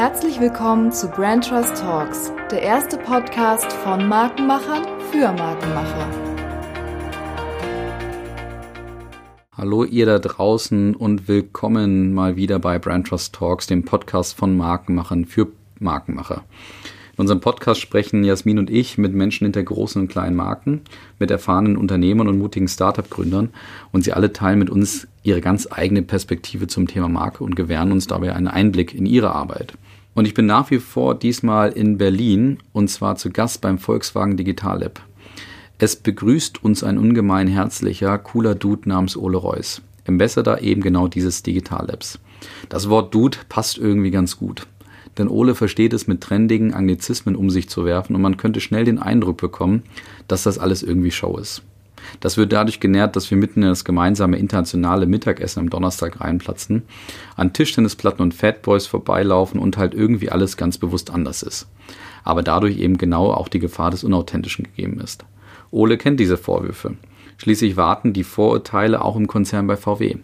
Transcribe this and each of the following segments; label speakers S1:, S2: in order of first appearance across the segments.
S1: Herzlich willkommen zu Brand Trust Talks, der erste Podcast von Markenmachern für Markenmacher.
S2: Hallo ihr da draußen und willkommen mal wieder bei Brand Trust Talks, dem Podcast von Markenmachern für Markenmacher. In unserem Podcast sprechen Jasmin und ich mit Menschen hinter großen und kleinen Marken, mit erfahrenen Unternehmern und mutigen Startup-Gründern und sie alle teilen mit uns ihre ganz eigene Perspektive zum Thema Marke und gewähren uns dabei einen Einblick in ihre Arbeit. Und ich bin nach wie vor diesmal in Berlin und zwar zu Gast beim Volkswagen Digital Lab. Es begrüßt uns ein ungemein herzlicher, cooler Dude namens Ole Reuss. Ambassador eben genau dieses Digital Labs. Das Wort Dude passt irgendwie ganz gut. Denn Ole versteht es mit trendigen Anglizismen um sich zu werfen und man könnte schnell den Eindruck bekommen, dass das alles irgendwie Show ist. Das wird dadurch genährt, dass wir mitten in das gemeinsame internationale Mittagessen am Donnerstag reinplatzen, an Tischtennisplatten und Fatboys vorbeilaufen und halt irgendwie alles ganz bewusst anders ist. Aber dadurch eben genau auch die Gefahr des Unauthentischen gegeben ist. Ole kennt diese Vorwürfe. Schließlich warten die Vorurteile auch im Konzern bei VW.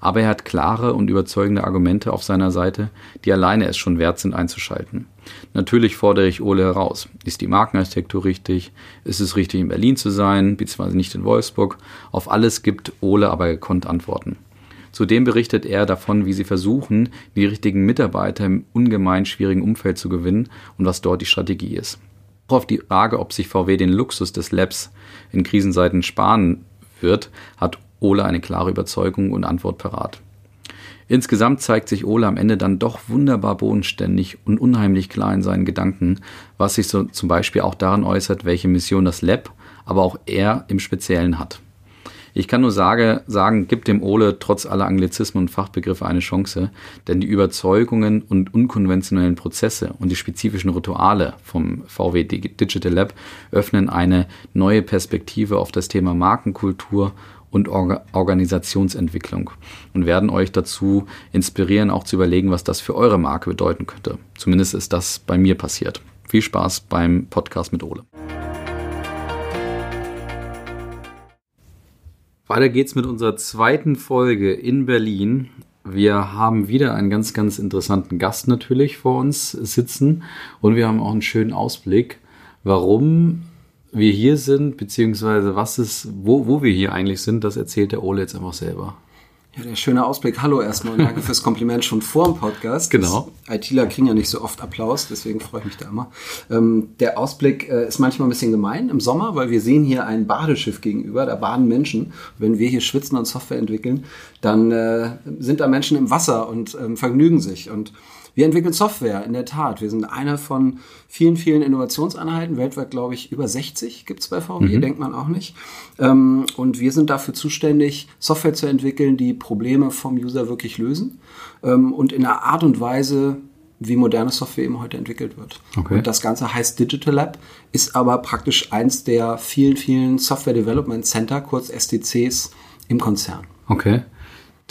S2: Aber er hat klare und überzeugende Argumente auf seiner Seite, die alleine es schon wert sind einzuschalten. Natürlich fordere ich Ole heraus. Ist die Markenarchitektur richtig? Ist es richtig, in Berlin zu sein, beziehungsweise nicht in Wolfsburg? Auf alles gibt Ole aber gekonnt Antworten. Zudem berichtet er davon, wie sie versuchen, die richtigen Mitarbeiter im ungemein schwierigen Umfeld zu gewinnen und was dort die Strategie ist. Auch auf die Frage, ob sich VW den Luxus des Labs in Krisenzeiten sparen wird, hat Ole eine klare Überzeugung und Antwort parat. Insgesamt zeigt sich Ole am Ende dann doch wunderbar bodenständig und unheimlich klar in seinen Gedanken, was sich so zum Beispiel auch daran äußert, welche Mission das Lab, aber auch er im Speziellen hat. Ich kann nur sage, sagen, gibt dem Ole trotz aller Anglizismen und Fachbegriffe eine Chance, denn die Überzeugungen und unkonventionellen Prozesse und die spezifischen Rituale vom VW Digital Lab öffnen eine neue Perspektive auf das Thema Markenkultur und Or Organisationsentwicklung und werden euch dazu inspirieren, auch zu überlegen, was das für eure Marke bedeuten könnte. Zumindest ist das bei mir passiert. Viel Spaß beim Podcast mit Ole. Weiter geht's mit unserer zweiten Folge in Berlin. Wir haben wieder einen ganz, ganz interessanten Gast natürlich vor uns sitzen und wir haben auch einen schönen Ausblick, warum wir hier sind, beziehungsweise was ist, wo, wo wir hier eigentlich sind, das erzählt der Ole jetzt einfach selber.
S3: Ja, der schöne Ausblick. Hallo erstmal und danke fürs Kompliment schon vor dem Podcast.
S2: Genau.
S3: ITler kriegen ja nicht so oft Applaus, deswegen freue ich mich da immer. Ähm, der Ausblick äh, ist manchmal ein bisschen gemein im Sommer, weil wir sehen hier ein Badeschiff gegenüber, da baden Menschen. Wenn wir hier schwitzen und Software entwickeln, dann äh, sind da Menschen im Wasser und ähm, vergnügen sich. Und wir entwickeln Software, in der Tat. Wir sind einer von vielen, vielen Innovationseinheiten. Weltweit, glaube ich, über 60 gibt es bei VW, mhm. denkt man auch nicht. Ähm, und wir sind dafür zuständig, Software zu entwickeln, die Probleme vom User wirklich lösen ähm, und in einer Art und Weise, wie moderne Software eben heute entwickelt wird. Okay. Und das Ganze heißt Digital Lab, ist aber praktisch eins der vielen, vielen Software Development Center, kurz SDCs, im Konzern.
S2: Okay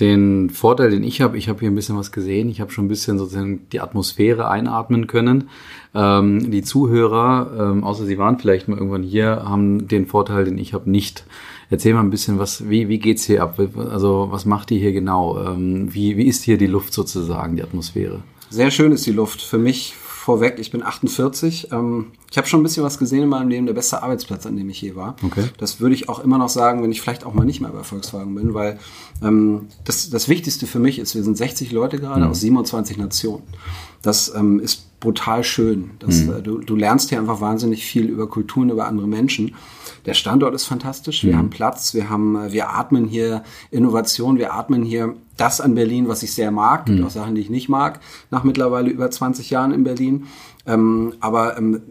S2: den Vorteil, den ich habe, ich habe hier ein bisschen was gesehen, ich habe schon ein bisschen sozusagen die Atmosphäre einatmen können. Ähm, die Zuhörer, ähm, außer sie waren vielleicht mal irgendwann hier, haben den Vorteil, den ich habe, nicht. Erzähl mal ein bisschen, was, wie, wie geht's hier ab? Also was macht ihr hier genau? Ähm, wie, wie ist hier die Luft sozusagen, die Atmosphäre?
S3: Sehr schön ist die Luft. Für mich vorweg, ich bin 48. Ähm, ich habe schon ein bisschen was gesehen in meinem Leben, der beste Arbeitsplatz, an dem ich je war. Okay. Das würde ich auch immer noch sagen, wenn ich vielleicht auch mal nicht mehr bei Volkswagen bin, weil ähm, das, das Wichtigste für mich ist, wir sind 60 Leute gerade mhm. aus 27 Nationen. Das ähm, ist brutal schön. Das, mhm. äh, du, du lernst hier einfach wahnsinnig viel über Kulturen, über andere Menschen. Der Standort ist fantastisch. Wir mhm. haben Platz, wir haben, äh, wir atmen hier Innovation, wir atmen hier das an Berlin, was ich sehr mag. Mhm. auch Sachen, die ich nicht mag, nach mittlerweile über 20 Jahren in Berlin. Ähm, aber ähm,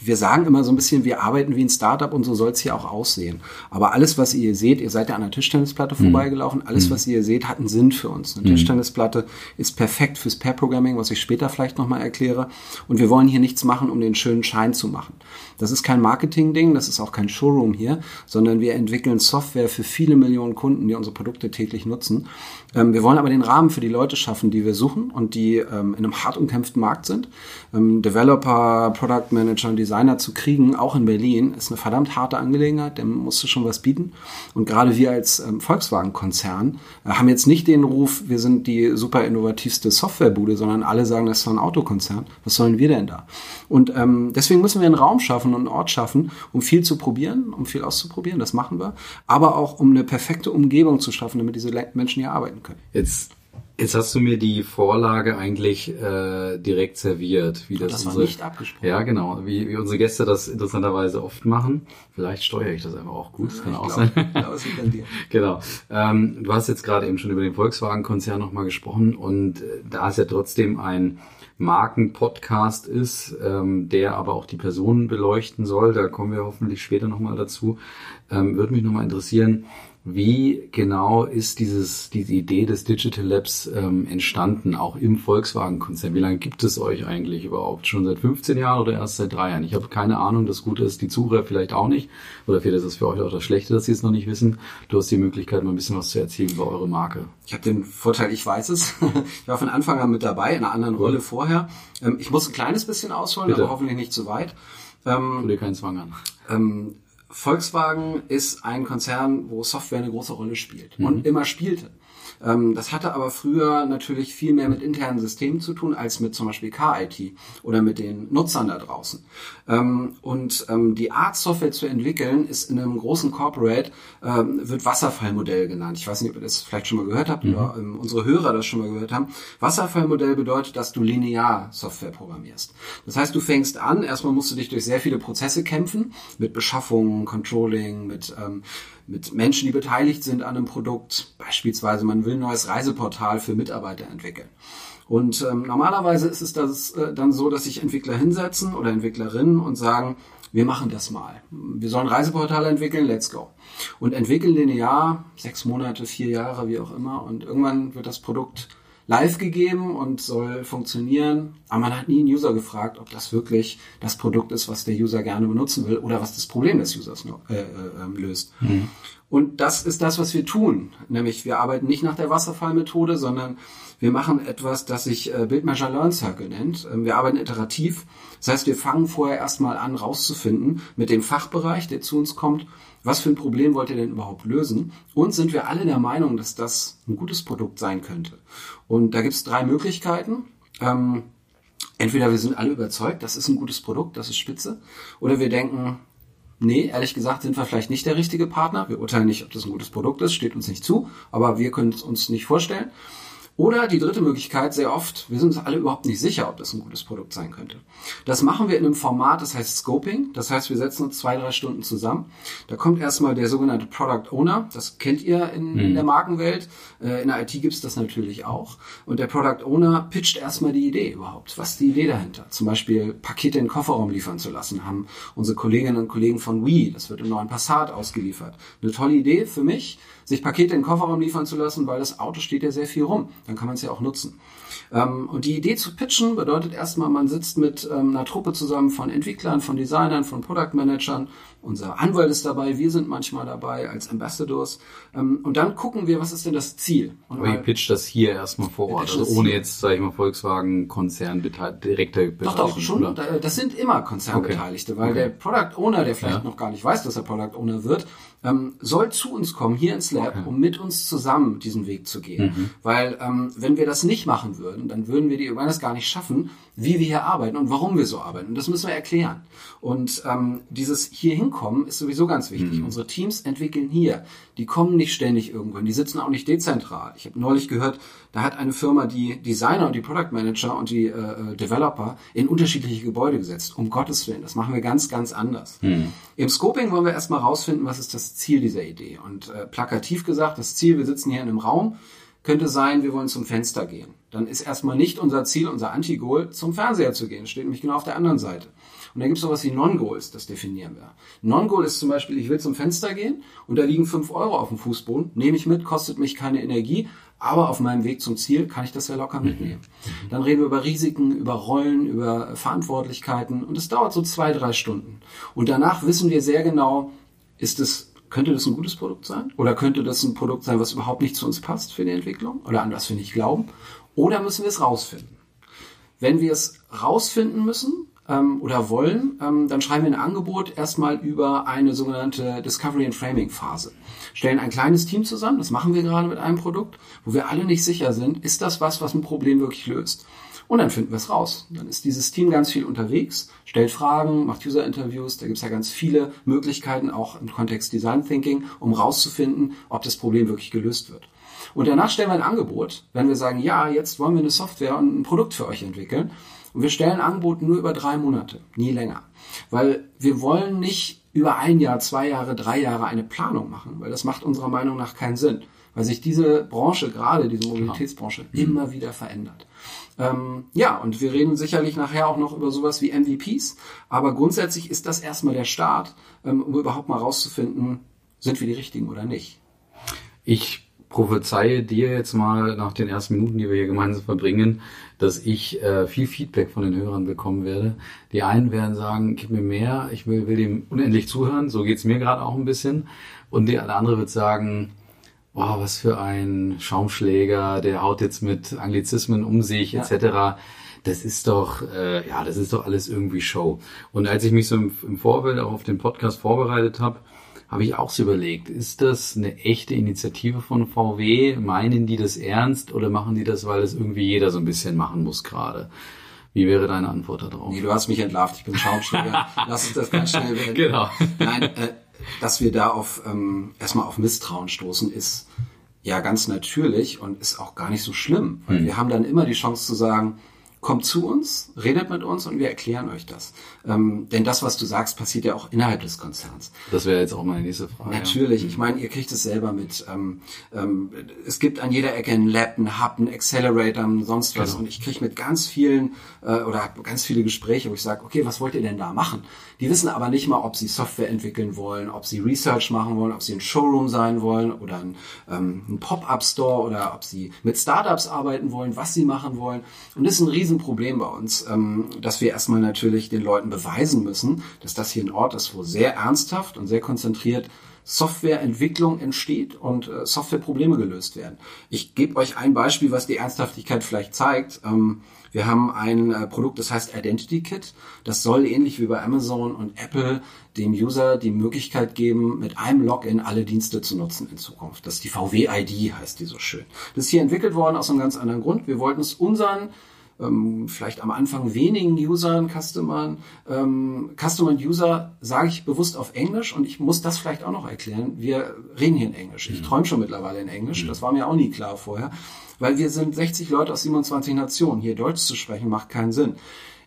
S3: wir sagen immer so ein bisschen, wir arbeiten wie ein Startup und so soll es hier auch aussehen. Aber alles, was ihr seht, ihr seid ja an der Tischtennisplatte mhm. vorbeigelaufen, alles, mhm. was ihr seht, hat einen Sinn für uns. Eine mhm. Tischtennisplatte ist perfekt fürs Pair-Programming, was ich später vielleicht nochmal erkläre. Und wir wollen hier nichts machen, um den schönen Schein zu machen. Das ist kein Marketing-Ding, das ist auch kein Showroom hier, sondern wir entwickeln Software für viele Millionen Kunden, die unsere Produkte täglich nutzen. Ähm, wir wollen aber den Rahmen für die Leute schaffen, die wir suchen und die ähm, in einem hart umkämpften Markt sind. Ähm, Developer, Product Manager, die Designer zu kriegen, auch in Berlin, ist eine verdammt harte Angelegenheit. Dem musst du schon was bieten. Und gerade wir als ähm, Volkswagen-Konzern äh, haben jetzt nicht den Ruf, wir sind die super innovativste Softwarebude, sondern alle sagen, das ist so ein Autokonzern. Was sollen wir denn da? Und ähm, deswegen müssen wir einen Raum schaffen und einen Ort schaffen, um viel zu probieren, um viel auszuprobieren. Das machen wir. Aber auch, um eine perfekte Umgebung zu schaffen, damit diese Menschen hier arbeiten können.
S2: Jetzt Jetzt hast du mir die Vorlage eigentlich äh, direkt serviert, wie das,
S3: das
S2: unsere,
S3: nicht abgesprochen.
S2: Ja, genau, wie, wie unsere Gäste das interessanterweise oft machen. Vielleicht steuere ich das einfach auch gut, das kann
S3: ich
S2: auch
S3: glaub,
S2: sein.
S3: Liegt an dir.
S2: genau. Ähm, du hast jetzt gerade eben schon über den Volkswagen-Konzern nochmal gesprochen und äh, da es ja trotzdem ein Markenpodcast ist, ähm, der aber auch die Personen beleuchten soll, da kommen wir hoffentlich später nochmal dazu, ähm, würde mich nochmal interessieren, wie genau ist dieses, diese Idee des Digital Labs ähm, entstanden, auch im Volkswagen-Konzern? Wie lange gibt es euch eigentlich überhaupt? Schon seit 15 Jahren oder erst seit drei Jahren? Ich habe keine Ahnung. Das Gute ist, die Zuhörer vielleicht auch nicht. Oder vielleicht ist es für euch auch das Schlechte, dass sie es noch nicht wissen. Du hast die Möglichkeit, mal ein bisschen was zu erzählen über eure Marke.
S3: Ich habe den Vorteil, ich weiß es. Ich war von Anfang an mit dabei, in einer anderen Rolle vorher. Ähm, ich muss ein kleines bisschen ausholen,
S2: Bitte.
S3: aber hoffentlich nicht zu weit.
S2: Tu dir keinen Zwang an.
S3: Ähm, Volkswagen ist ein Konzern, wo Software eine große Rolle spielt und immer spielte. Ähm, das hatte aber früher natürlich viel mehr mit internen Systemen zu tun als mit zum Beispiel K-IT oder mit den Nutzern da draußen. Ähm, und ähm, die Art, Software zu entwickeln, ist in einem großen Corporate, ähm, wird Wasserfallmodell genannt. Ich weiß nicht, ob ihr das vielleicht schon mal gehört habt oder ähm, unsere Hörer das schon mal gehört haben. Wasserfallmodell bedeutet, dass du linear Software programmierst. Das heißt, du fängst an, erstmal musst du dich durch sehr viele Prozesse kämpfen, mit Beschaffung, Controlling, mit ähm, mit Menschen, die beteiligt sind an einem Produkt. Beispielsweise, man will ein neues Reiseportal für Mitarbeiter entwickeln. Und ähm, normalerweise ist es das, äh, dann so, dass sich Entwickler hinsetzen oder Entwicklerinnen und sagen, wir machen das mal. Wir sollen ein Reiseportal entwickeln, let's go. Und entwickeln linear, sechs Monate, vier Jahre, wie auch immer. Und irgendwann wird das Produkt live gegeben und soll funktionieren. Aber man hat nie einen User gefragt, ob das wirklich das Produkt ist, was der User gerne benutzen will oder was das Problem des Users äh, äh, löst. Und das ist das, was wir tun. Nämlich wir arbeiten nicht nach der Wasserfallmethode, sondern wir machen etwas, das sich äh, Bildmeasure Learn Circle nennt. Ähm, wir arbeiten iterativ. Das heißt, wir fangen vorher erstmal an, rauszufinden mit dem Fachbereich, der zu uns kommt, was für ein Problem wollt ihr denn überhaupt lösen? Und sind wir alle der Meinung, dass das ein gutes Produkt sein könnte? Und da gibt es drei Möglichkeiten. Ähm, entweder wir sind alle überzeugt, das ist ein gutes Produkt, das ist spitze, oder wir denken, nee, ehrlich gesagt sind wir vielleicht nicht der richtige Partner. Wir urteilen nicht, ob das ein gutes Produkt ist, steht uns nicht zu, aber wir können es uns nicht vorstellen. Oder die dritte Möglichkeit, sehr oft, wir sind uns alle überhaupt nicht sicher, ob das ein gutes Produkt sein könnte. Das machen wir in einem Format, das heißt Scoping. Das heißt, wir setzen uns zwei, drei Stunden zusammen. Da kommt erstmal der sogenannte Product Owner. Das kennt ihr in, in der Markenwelt. Äh, In der IT gibt's das natürlich auch. Und der Product Owner pitcht erstmal die Idee überhaupt. Was ist die Idee dahinter? Zum Beispiel Pakete in den Kofferraum liefern zu lassen, haben unsere Kolleginnen und Kollegen von Wii. Das wird im neuen Passat ausgeliefert. Eine tolle Idee für mich, sich Pakete in den Kofferraum liefern zu lassen, weil das Auto steht ja sehr viel rum. Dann kann man es ja auch nutzen. Ähm, und die Idee zu pitchen bedeutet erstmal, man sitzt mit ähm, einer Truppe zusammen von Entwicklern, von Designern, von Product Managern. Unser Anwalt ist dabei, wir sind manchmal dabei als Ambassadors. Ähm, und dann gucken wir, was ist denn das Ziel? Und
S2: Aber ihr pitcht das hier erstmal vor Ort, also ohne jetzt, sage ich mal, Volkswagen-Konzern direkte
S3: Doch, doch, schon.
S2: oder?
S3: Da- Das sind immer Konzernbeteiligte, weil der Product Owner, der vielleicht
S2: Ja.
S3: noch gar nicht weiß, dass er Product Owner wird, ähm, soll zu uns kommen, hier ins Lab, um mit uns zusammen diesen Weg zu gehen.
S2: Mhm.
S3: Weil ähm, wenn wir das nicht machen würden, dann würden wir die das gar nicht schaffen, wie wir hier arbeiten und warum wir so arbeiten. Und das müssen wir erklären. Und ähm, dieses hier hinkommen ist sowieso ganz wichtig. Unsere Teams entwickeln hier. Die kommen nicht ständig irgendwo hin. Die sitzen auch nicht dezentral. Ich habe neulich gehört, da hat eine Firma die Designer und die Product Manager und die äh, äh, Developer in unterschiedliche Gebäude gesetzt. Um Gottes Willen, das machen wir ganz, ganz anders. Im Scoping wollen wir erstmal rausfinden, was ist das Ziel dieser Idee. Und äh, plakativ gesagt, das Ziel, wir sitzen hier in einem Raum, könnte sein, wir wollen zum Fenster gehen. Dann ist erstmal nicht unser Ziel, unser Anti-Goal, zum Fernseher zu gehen. Steht nämlich genau auf der anderen Seite. Und dann gibt es sowas wie Non-Goals, das definieren wir. Non-Goal ist zum Beispiel, ich will zum Fenster gehen und da liegen 5 Euro auf dem Fußboden, nehme ich mit, kostet mich keine Energie, aber auf meinem Weg zum Ziel kann ich das ja locker mitnehmen. Dann reden wir über Risiken, über Rollen, über Verantwortlichkeiten und es dauert so zwei, drei Stunden. Und danach wissen wir sehr genau, ist es, könnte das ein gutes Produkt sein? Oder könnte das ein Produkt sein, was überhaupt nicht zu uns passt für die Entwicklung? Oder an was wir nicht glauben? Oder müssen wir es rausfinden? Wenn wir es rausfinden müssen, ähm, oder wollen, ähm, dann schreiben wir ein Angebot erstmal über eine sogenannte Discovery and Framing Phase. Stellen ein kleines Team zusammen, das machen wir gerade mit einem Produkt, wo wir alle nicht sicher sind, ist das was, was ein Problem wirklich löst. Und dann finden wir es raus. Dann ist dieses Team ganz viel unterwegs, stellt Fragen, macht User-Interviews. Da gibt es ja ganz viele Möglichkeiten, auch im Kontext Design Thinking, um rauszufinden, ob das Problem wirklich gelöst wird. Und danach stellen wir ein Angebot, wenn wir sagen, ja, jetzt wollen wir eine Software und ein Produkt für euch entwickeln. Und wir stellen Angebot nur über drei Monate, nie länger. Weil wir wollen nicht über ein Jahr, zwei Jahre, drei Jahre eine Planung machen, weil das macht unserer Meinung nach keinen Sinn. Weil sich diese Branche, gerade diese Mobilitätsbranche, mhm. immer wieder verändert. Ähm, ja, und wir reden sicherlich nachher auch noch über sowas wie MVPs, aber grundsätzlich ist das erstmal der Start, ähm, um überhaupt mal rauszufinden, sind wir die Richtigen oder nicht.
S2: Ich prophezeie dir jetzt mal nach den ersten Minuten, die wir hier gemeinsam verbringen, dass ich äh, viel Feedback von den Hörern bekommen werde. Die einen werden sagen, gib mir mehr, ich will, will dem unendlich zuhören, so geht's mir gerade auch ein bisschen. Und der, der andere wird sagen, boah, was für ein Schaumschläger, der haut jetzt mit Anglizismen um sich, ja. etc. Das ist doch, äh, ja, das ist doch alles irgendwie Show. Und als ich mich so im, im Vorfeld auch auf den Podcast vorbereitet habe, habe ich auch so überlegt, ist das eine echte Initiative von VW? Meinen die das ernst oder machen die das, weil das irgendwie jeder so ein bisschen machen muss gerade? Wie wäre deine Antwort darauf?
S3: Nee, du hast mich entlarvt, ich bin Schaumschläger. Lass uns das ganz schnell werden.
S2: Genau.
S3: Nein, äh, dass wir da auf ähm, erstmal auf Misstrauen stoßen, ist ja ganz natürlich und ist auch gar nicht so schlimm. Weil mhm. wir haben dann immer die Chance zu sagen, kommt zu uns, redet mit uns und wir erklären euch das. Ähm, denn das, was du sagst, passiert ja auch innerhalb des Konzerns.
S2: Das wäre jetzt auch meine nächste Frage.
S3: Natürlich, ja. ich meine, ihr kriegt es selber mit. Ähm, ähm, es gibt an jeder Ecke ein Lab, ein Hub, ein Accelerator, sonst was. Genau. Und ich kriege mit ganz vielen äh, oder habe ganz viele Gespräche, wo ich sage, okay, was wollt ihr denn da machen? Die wissen aber nicht mal, ob sie Software entwickeln wollen, ob sie Research machen wollen, ob sie ein Showroom sein wollen oder ein, ähm, ein Pop-up-Store oder ob sie mit Startups arbeiten wollen, was sie machen wollen. Und das ist ein Riesenproblem bei uns, ähm, dass wir erstmal natürlich den Leuten beweisen müssen, dass das hier ein Ort ist, wo sehr ernsthaft und sehr konzentriert Softwareentwicklung entsteht und äh, Softwareprobleme gelöst werden. Ich gebe euch ein Beispiel, was die Ernsthaftigkeit vielleicht zeigt. Ähm, wir haben ein äh, Produkt, das heißt Identity Kit. Das soll ähnlich wie bei Amazon und Apple dem User die Möglichkeit geben, mit einem Login alle Dienste zu nutzen in Zukunft. Das ist die VW-ID, heißt die so schön. Das ist hier entwickelt worden aus einem ganz anderen Grund. Wir wollten es unseren ähm, vielleicht am Anfang wenigen Usern, Customern. Ähm, Customer und User sage ich bewusst auf Englisch und ich muss das vielleicht auch noch erklären. Wir reden hier in Englisch. Ich mhm. träume schon mittlerweile in Englisch. Mhm. Das war mir auch nie klar vorher. Weil wir sind 60 Leute aus 27 Nationen. Hier Deutsch zu sprechen macht keinen Sinn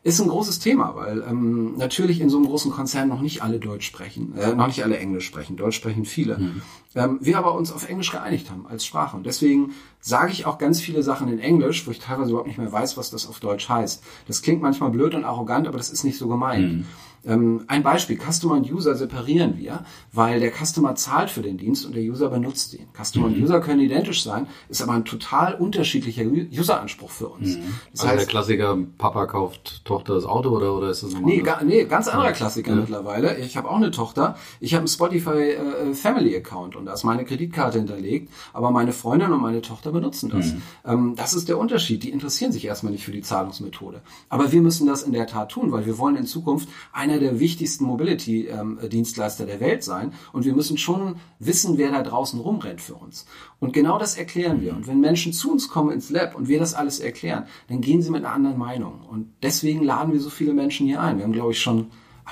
S3: ist ein großes Thema, weil ähm, natürlich in so einem großen Konzern noch nicht alle Deutsch sprechen, äh, noch nicht alle Englisch sprechen. Deutsch sprechen viele. Mhm. Ähm, wir aber uns auf Englisch geeinigt haben als Sprache. Und deswegen sage ich auch ganz viele Sachen in Englisch, wo ich teilweise überhaupt nicht mehr weiß, was das auf Deutsch heißt. Das klingt manchmal blöd und arrogant, aber das ist nicht so gemeint. Mhm. Ähm, ein Beispiel, Customer und User separieren wir, weil der Customer zahlt für den Dienst und der User benutzt ihn. Customer mhm. und User können identisch sein, ist aber ein total unterschiedlicher Useranspruch für uns.
S2: Mhm. Das also heißt, der Klassiker, Papa kauft Tochter das Auto oder, oder ist das
S3: normal? Nee, ga, nee ganz anderer Klassiker ja. mittlerweile. Ich habe auch eine Tochter. Ich habe einen Spotify äh, Family Account und da ist meine Kreditkarte hinterlegt, aber meine Freundin und meine Tochter benutzen das. Mhm. Ähm, das ist der Unterschied. Die interessieren sich erstmal nicht für die Zahlungsmethode. Aber wir müssen das in der Tat tun, weil wir wollen in Zukunft eine einer der wichtigsten Mobility-Dienstleister der Welt sein und wir müssen schon wissen, wer da draußen rumrennt für uns. Und genau das erklären wir. Und wenn Menschen zu uns kommen ins Lab und wir das alles erklären, dann gehen sie mit einer anderen Meinung. Und deswegen laden wir so viele Menschen hier ein. Wir haben, glaube ich, schon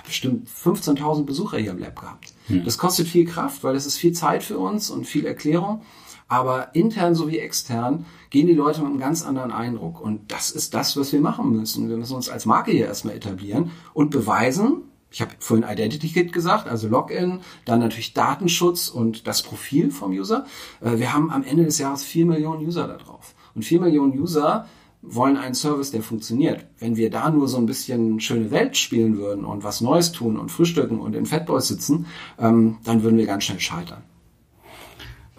S3: bestimmt 15.000 Besucher hier im Lab gehabt. Hm. Das kostet viel Kraft, weil es ist viel Zeit für uns und viel Erklärung. Aber intern sowie extern gehen die Leute mit einem ganz anderen Eindruck. Und das ist das, was wir machen müssen. Wir müssen uns als Marke hier erstmal etablieren und beweisen, ich habe vorhin Identity Kit gesagt, also Login, dann natürlich Datenschutz und das Profil vom User. Äh, wir haben am Ende des Jahres vier Millionen User da drauf. Und vier Millionen User wollen einen Service, der funktioniert. Wenn wir da nur so ein bisschen schöne Welt spielen würden und was Neues tun und frühstücken und in Fatboys sitzen, ähm, dann würden wir ganz schnell scheitern.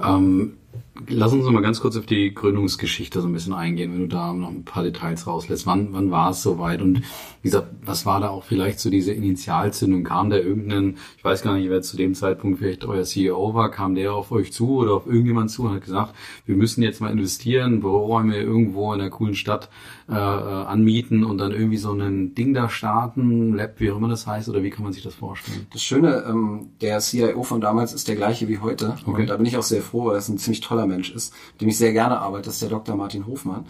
S2: Ähm, Lass uns noch mal ganz kurz auf die Gründungsgeschichte so ein bisschen eingehen, wenn du da noch ein paar Details rauslässt. Wann, wann war es soweit? Und wie gesagt, was war da auch vielleicht so diese Initialzündung? Kam der irgendeinen, ich weiß gar nicht, wer zu dem Zeitpunkt vielleicht euer CEO war, kam der auf euch zu oder auf irgendjemand zu und hat gesagt, wir müssen jetzt mal investieren, Büroräume irgendwo in einer coolen Stadt äh, äh, anmieten und dann irgendwie so ein Ding da starten, Lab, wie auch immer das heißt, oder wie kann man sich das vorstellen?
S3: Das Schöne, ähm, der CIO von damals ist der gleiche wie heute. Okay. Und da bin ich auch sehr froh, weil das ein ziemlich toller Mensch ist, mit dem ich sehr gerne arbeite, ist der Dr. Martin Hofmann.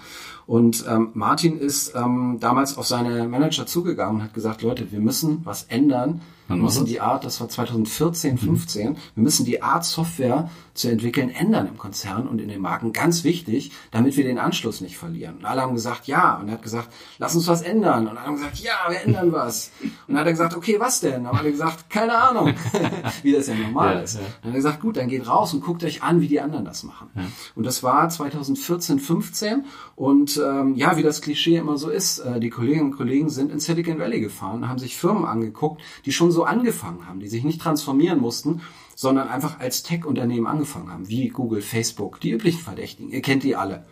S3: Und ähm, Martin ist ähm, damals auf seine Manager zugegangen und hat gesagt, Leute, wir müssen was ändern wir müssen die Art, das war 2014, 15, mhm. wir müssen die Art Software zu entwickeln ändern im Konzern und in den Marken. Ganz wichtig, damit wir den Anschluss nicht verlieren. Und alle haben gesagt, ja. Und er hat gesagt, lass uns was ändern. Und alle haben gesagt, ja, wir ändern was. Und dann hat er gesagt, okay, was denn? Und dann haben alle gesagt, keine Ahnung, wie das ja normal ja, ist. Ja. Dann hat er gesagt, gut, dann geht raus und guckt euch an, wie die anderen das machen. Ja. Und das war 2014, 15. Und ähm, ja, wie das Klischee immer so ist, äh, die Kolleginnen und Kollegen sind in Silicon Valley gefahren, haben sich Firmen angeguckt, die schon so so angefangen haben, die sich nicht transformieren mussten, sondern einfach als Tech-Unternehmen angefangen haben, wie Google, Facebook, die üblichen Verdächtigen. Ihr kennt die alle.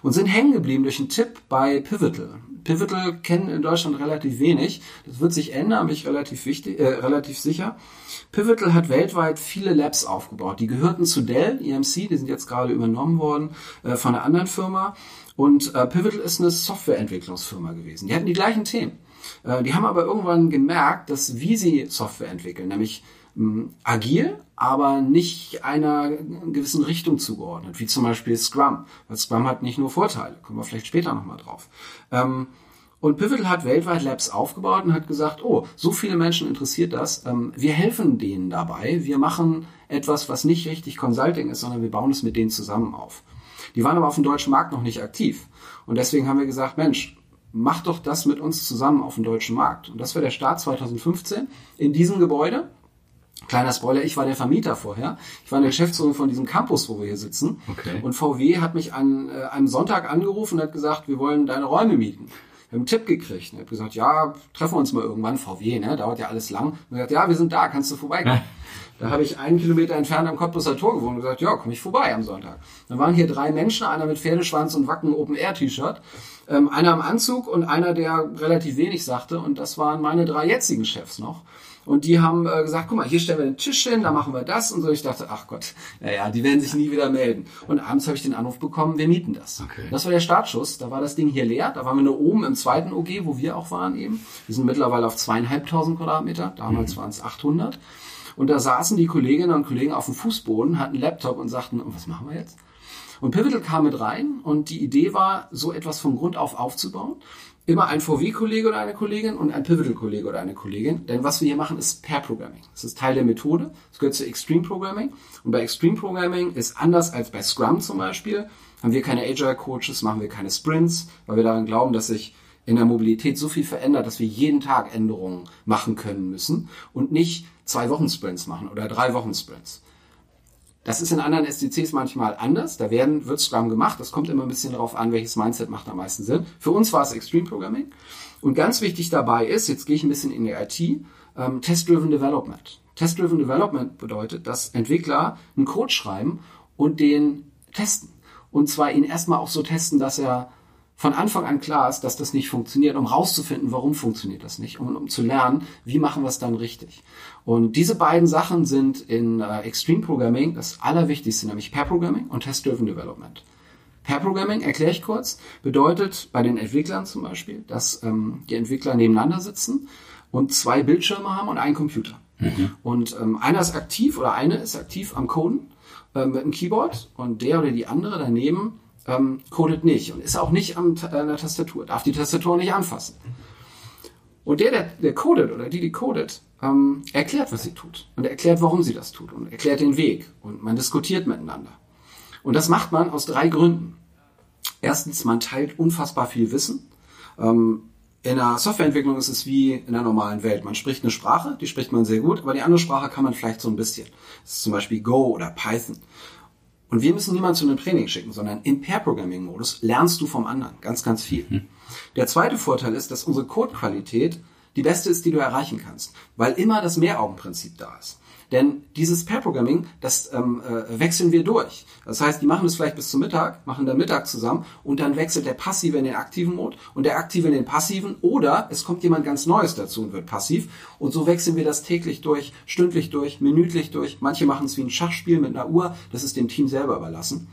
S3: Und sind hängen geblieben durch einen Tipp bei Pivotal. Pivotal kennen in Deutschland relativ wenig. Das wird sich ändern, bin ich relativ wichtig, äh, relativ sicher. Pivotal hat weltweit viele Labs aufgebaut. Die gehörten zu Dell, EMC, die sind jetzt gerade übernommen worden äh, von einer anderen Firma. Und äh, Pivotal ist eine Softwareentwicklungsfirma gewesen. Die hatten die gleichen Themen. Äh, die haben aber irgendwann gemerkt, dass wie sie Software entwickeln, nämlich hm, agil, aber nicht einer gewissen Richtung zugeordnet, wie zum Beispiel Scrum. Weil Scrum hat nicht nur Vorteile, kommen wir vielleicht später nochmal drauf. Ähm, und Pivotal hat weltweit Labs aufgebaut und hat gesagt, oh, so viele Menschen interessiert das, ähm, wir helfen denen dabei, wir machen etwas, was nicht richtig Consulting ist, sondern wir bauen es mit denen zusammen auf. Die waren aber auf dem deutschen Markt noch nicht aktiv. Und deswegen haben wir gesagt, Mensch, mach doch das mit uns zusammen auf dem deutschen Markt. Und das war der Start 2015 in diesem Gebäude. Kleiner Spoiler, ich war der Vermieter vorher. Ich war in der Geschäftsführung von diesem Campus, wo wir hier sitzen. Okay. Und VW hat mich an äh, einem Sonntag angerufen und hat gesagt, wir wollen deine Räume mieten. Wir haben einen Tipp gekriegt. Ich habe gesagt, ja, treffen wir uns mal irgendwann. VW, ne? Dauert ja alles lang. Und gesagt, ja, wir sind da, kannst du vorbeikommen. Da habe ich einen Kilometer entfernt am Cottbusser Tor gewohnt und gesagt, ja, komme ich vorbei am Sonntag. Dann waren hier drei Menschen, einer mit Pferdeschwanz und Wacken Open Air T-Shirt, ähm, einer im Anzug und einer, der relativ wenig sagte. Und das waren meine drei jetzigen Chefs noch. Und die haben äh, gesagt, guck mal, hier stellen wir den Tisch hin, da machen wir das und so. Ich dachte, ach Gott, ja, ja, die werden sich nie wieder melden. Und abends habe ich den Anruf bekommen, wir mieten das. Okay. Das war der Startschuss. Da war das Ding hier leer. Da waren wir nur oben im zweiten OG, wo wir auch waren eben. Wir sind mittlerweile auf zweieinhalbtausend Quadratmeter. Damals mhm. waren es 800. Und da saßen die Kolleginnen und Kollegen auf dem Fußboden, hatten Laptop und sagten, was machen wir jetzt? Und Pivotal kam mit rein und die Idee war, so etwas von Grund auf aufzubauen immer ein VW-Kollege oder eine Kollegin und ein Pivotal-Kollege oder eine Kollegin. Denn was wir hier machen, ist Pair-Programming. Das ist Teil der Methode. Das gehört zu Extreme Programming. Und bei Extreme Programming ist anders als bei Scrum zum Beispiel, haben wir keine Agile-Coaches, machen wir keine Sprints, weil wir daran glauben, dass sich in der Mobilität so viel verändert, dass wir jeden Tag Änderungen machen können müssen und nicht zwei Wochen Sprints machen oder drei Wochen Sprints. Das ist in anderen SDCs manchmal anders. Da werden, wird Scrum gemacht. Das kommt immer ein bisschen darauf an, welches Mindset macht am meisten Sinn. Für uns war es Extreme Programming. Und ganz wichtig dabei ist, jetzt gehe ich ein bisschen in die IT, ähm, Test-Driven Development. Test-Driven Development bedeutet, dass Entwickler einen Code schreiben und den testen. Und zwar ihn erstmal auch so testen, dass er von Anfang an klar ist, dass das nicht funktioniert, um rauszufinden, warum funktioniert das nicht und um zu lernen, wie machen wir es dann richtig. Und diese beiden Sachen sind in äh, Extreme Programming das Allerwichtigste, nämlich Pair Programming und Test-Driven Development. Pair Programming, erkläre ich kurz, bedeutet bei den Entwicklern zum Beispiel, dass ähm, die Entwickler nebeneinander sitzen und zwei Bildschirme haben und einen Computer. Mhm. Und ähm, einer ist aktiv oder eine ist aktiv am Coden äh, mit einem Keyboard und der oder die andere daneben ähm, codet nicht und ist auch nicht an der Tastatur, darf die Tastatur nicht anfassen. Und der, der, der codet oder die, die codet, ähm, erklärt, was sie tut und erklärt, warum sie das tut und erklärt den Weg und man diskutiert miteinander. Und das macht man aus drei Gründen. Erstens, man teilt unfassbar viel Wissen. Ähm, in der Softwareentwicklung ist es wie in der normalen Welt. Man spricht eine Sprache, die spricht man sehr gut, aber die andere Sprache kann man vielleicht so ein bisschen. Das ist zum Beispiel Go oder Python. Und wir müssen niemanden zu einem Training schicken, sondern im Pair-Programming-Modus lernst du vom anderen ganz, ganz viel. Mhm. Der zweite Vorteil ist, dass unsere Codequalität die beste ist, die du erreichen kannst, weil immer das Mehraugenprinzip da ist. Denn dieses Pair-Programming, das ähm, äh, wechseln wir durch. Das heißt, die machen es vielleicht bis zum Mittag, machen dann Mittag zusammen und dann wechselt der Passive in den aktiven Mode und der Aktive in den passiven oder es kommt jemand ganz Neues dazu und wird passiv. Und so wechseln wir das täglich durch, stündlich durch, minütlich durch. Manche machen es wie ein Schachspiel mit einer Uhr. Das ist dem Team selber überlassen.